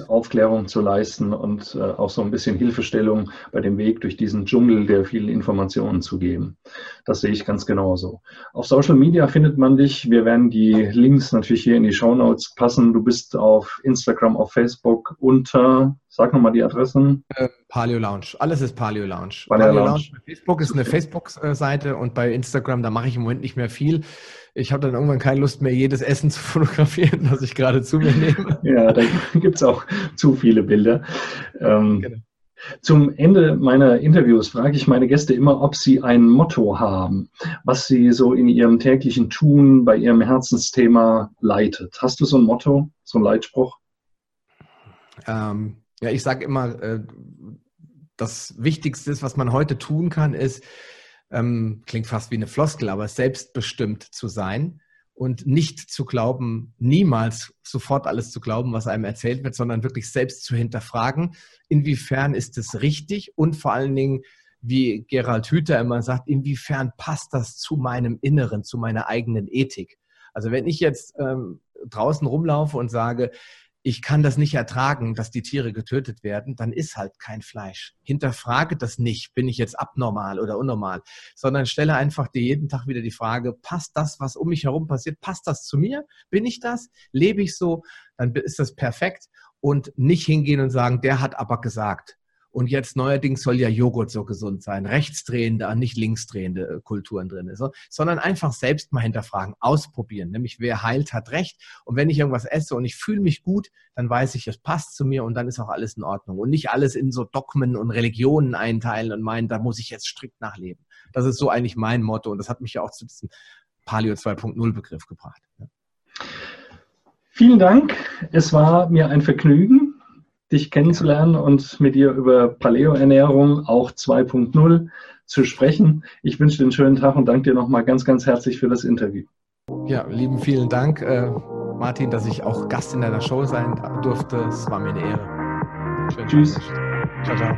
Aufklärung zu leisten und äh, auch so ein bisschen Hilfestellung bei dem Weg durch diesen Dschungel der vielen Informationen zu geben. Das sehe ich ganz genauso. Auf Social Media findet man dich. Wir werden die Links natürlich hier in die Show Notes passen. Du bist auf Instagram, auf Facebook unter Sag nochmal die Adressen. Äh, Paleo Lounge. Alles ist Paleo Lounge. Paleo, Paleo Lounge. Lounge. Facebook ist eine Facebook-Seite und bei Instagram, da mache ich im Moment nicht mehr viel. Ich habe dann irgendwann keine Lust mehr, jedes Essen zu [LAUGHS] fotografieren, das ich gerade zu mir nehme. ja, da gibt es auch zu viele Bilder. Ähm, genau. Zum Ende meiner Interviews frage ich meine Gäste immer, ob sie ein Motto haben, was sie so in ihrem täglichen Tun, bei ihrem Herzensthema leitet. Hast du so ein Motto, so ein Leitspruch? Ähm, ja, ich sage immer, äh, das Wichtigste, was man heute tun kann, ist, ähm, klingt fast wie eine Floskel, aber selbstbestimmt zu sein und nicht zu glauben, niemals sofort alles zu glauben, was einem erzählt wird, sondern wirklich selbst zu hinterfragen, inwiefern ist es richtig und vor allen Dingen, wie Gerald Hüther immer sagt, inwiefern passt das zu meinem Inneren, zu meiner eigenen Ethik. Also wenn ich jetzt ähm, draußen rumlaufe und sage, ich kann das nicht ertragen, dass die Tiere getötet werden, dann ist halt kein Fleisch. Hinterfrage das nicht, bin ich jetzt abnormal oder unnormal, sondern stelle einfach dir jeden Tag wieder die Frage, passt das, was um mich herum passiert, passt das zu mir? Bin ich das? Lebe ich so? Dann ist das perfekt und nicht hingehen und sagen, der hat aber gesagt. Und jetzt neuerdings soll ja Joghurt so gesund sein. Rechtsdrehende, nicht linksdrehende äh, Kulturen drin ist. Sondern einfach selbst mal hinterfragen, ausprobieren. Nämlich wer heilt, hat recht. Und wenn ich irgendwas esse und ich fühle mich gut, dann weiß ich, es passt zu mir und dann ist auch alles in Ordnung. Und nicht alles in so Dogmen und Religionen einteilen und meinen, da muss ich jetzt strikt nachleben. Das ist so eigentlich mein Motto. Und das hat mich ja auch zu diesem Paleo 2.0 Begriff gebracht. Vielen Dank. Es war mir ein Vergnügen dich kennenzulernen und mit dir über Paleo-Ernährung, auch 2.0, zu sprechen. Ich wünsche dir einen schönen Tag und danke dir nochmal ganz, ganz herzlich für das Interview. Ja, lieben vielen Dank, äh, Martin, dass ich auch Gast in deiner Show sein durfte. Es war mir eine Ehre. Tschüss. Ciao, ciao.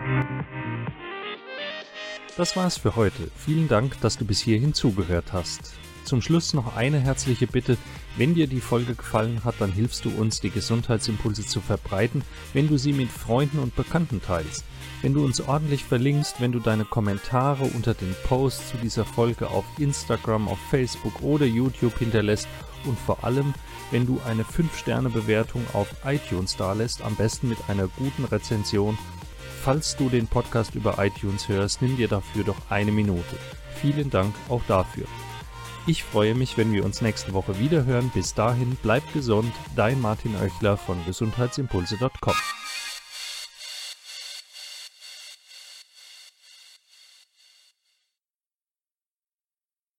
Das war's für heute. Vielen Dank, dass du bis hierhin zugehört hast. Zum Schluss noch eine herzliche Bitte. Wenn dir die Folge gefallen hat, dann hilfst du uns, die Gesundheitsimpulse zu verbreiten, wenn du sie mit Freunden und Bekannten teilst. Wenn du uns ordentlich verlinkst, wenn du deine Kommentare unter den Posts zu dieser Folge auf Instagram, auf Facebook oder YouTube hinterlässt und vor allem, wenn du eine 5-Sterne-Bewertung auf iTunes dalässt, am besten mit einer guten Rezension. Falls du den Podcast über iTunes hörst, nimm dir dafür doch eine Minute. Vielen Dank auch dafür. Ich freue mich, wenn wir uns nächste Woche wieder hören. Bis dahin, bleib gesund, dein Martin Oechler von gesundheitsimpulse.com.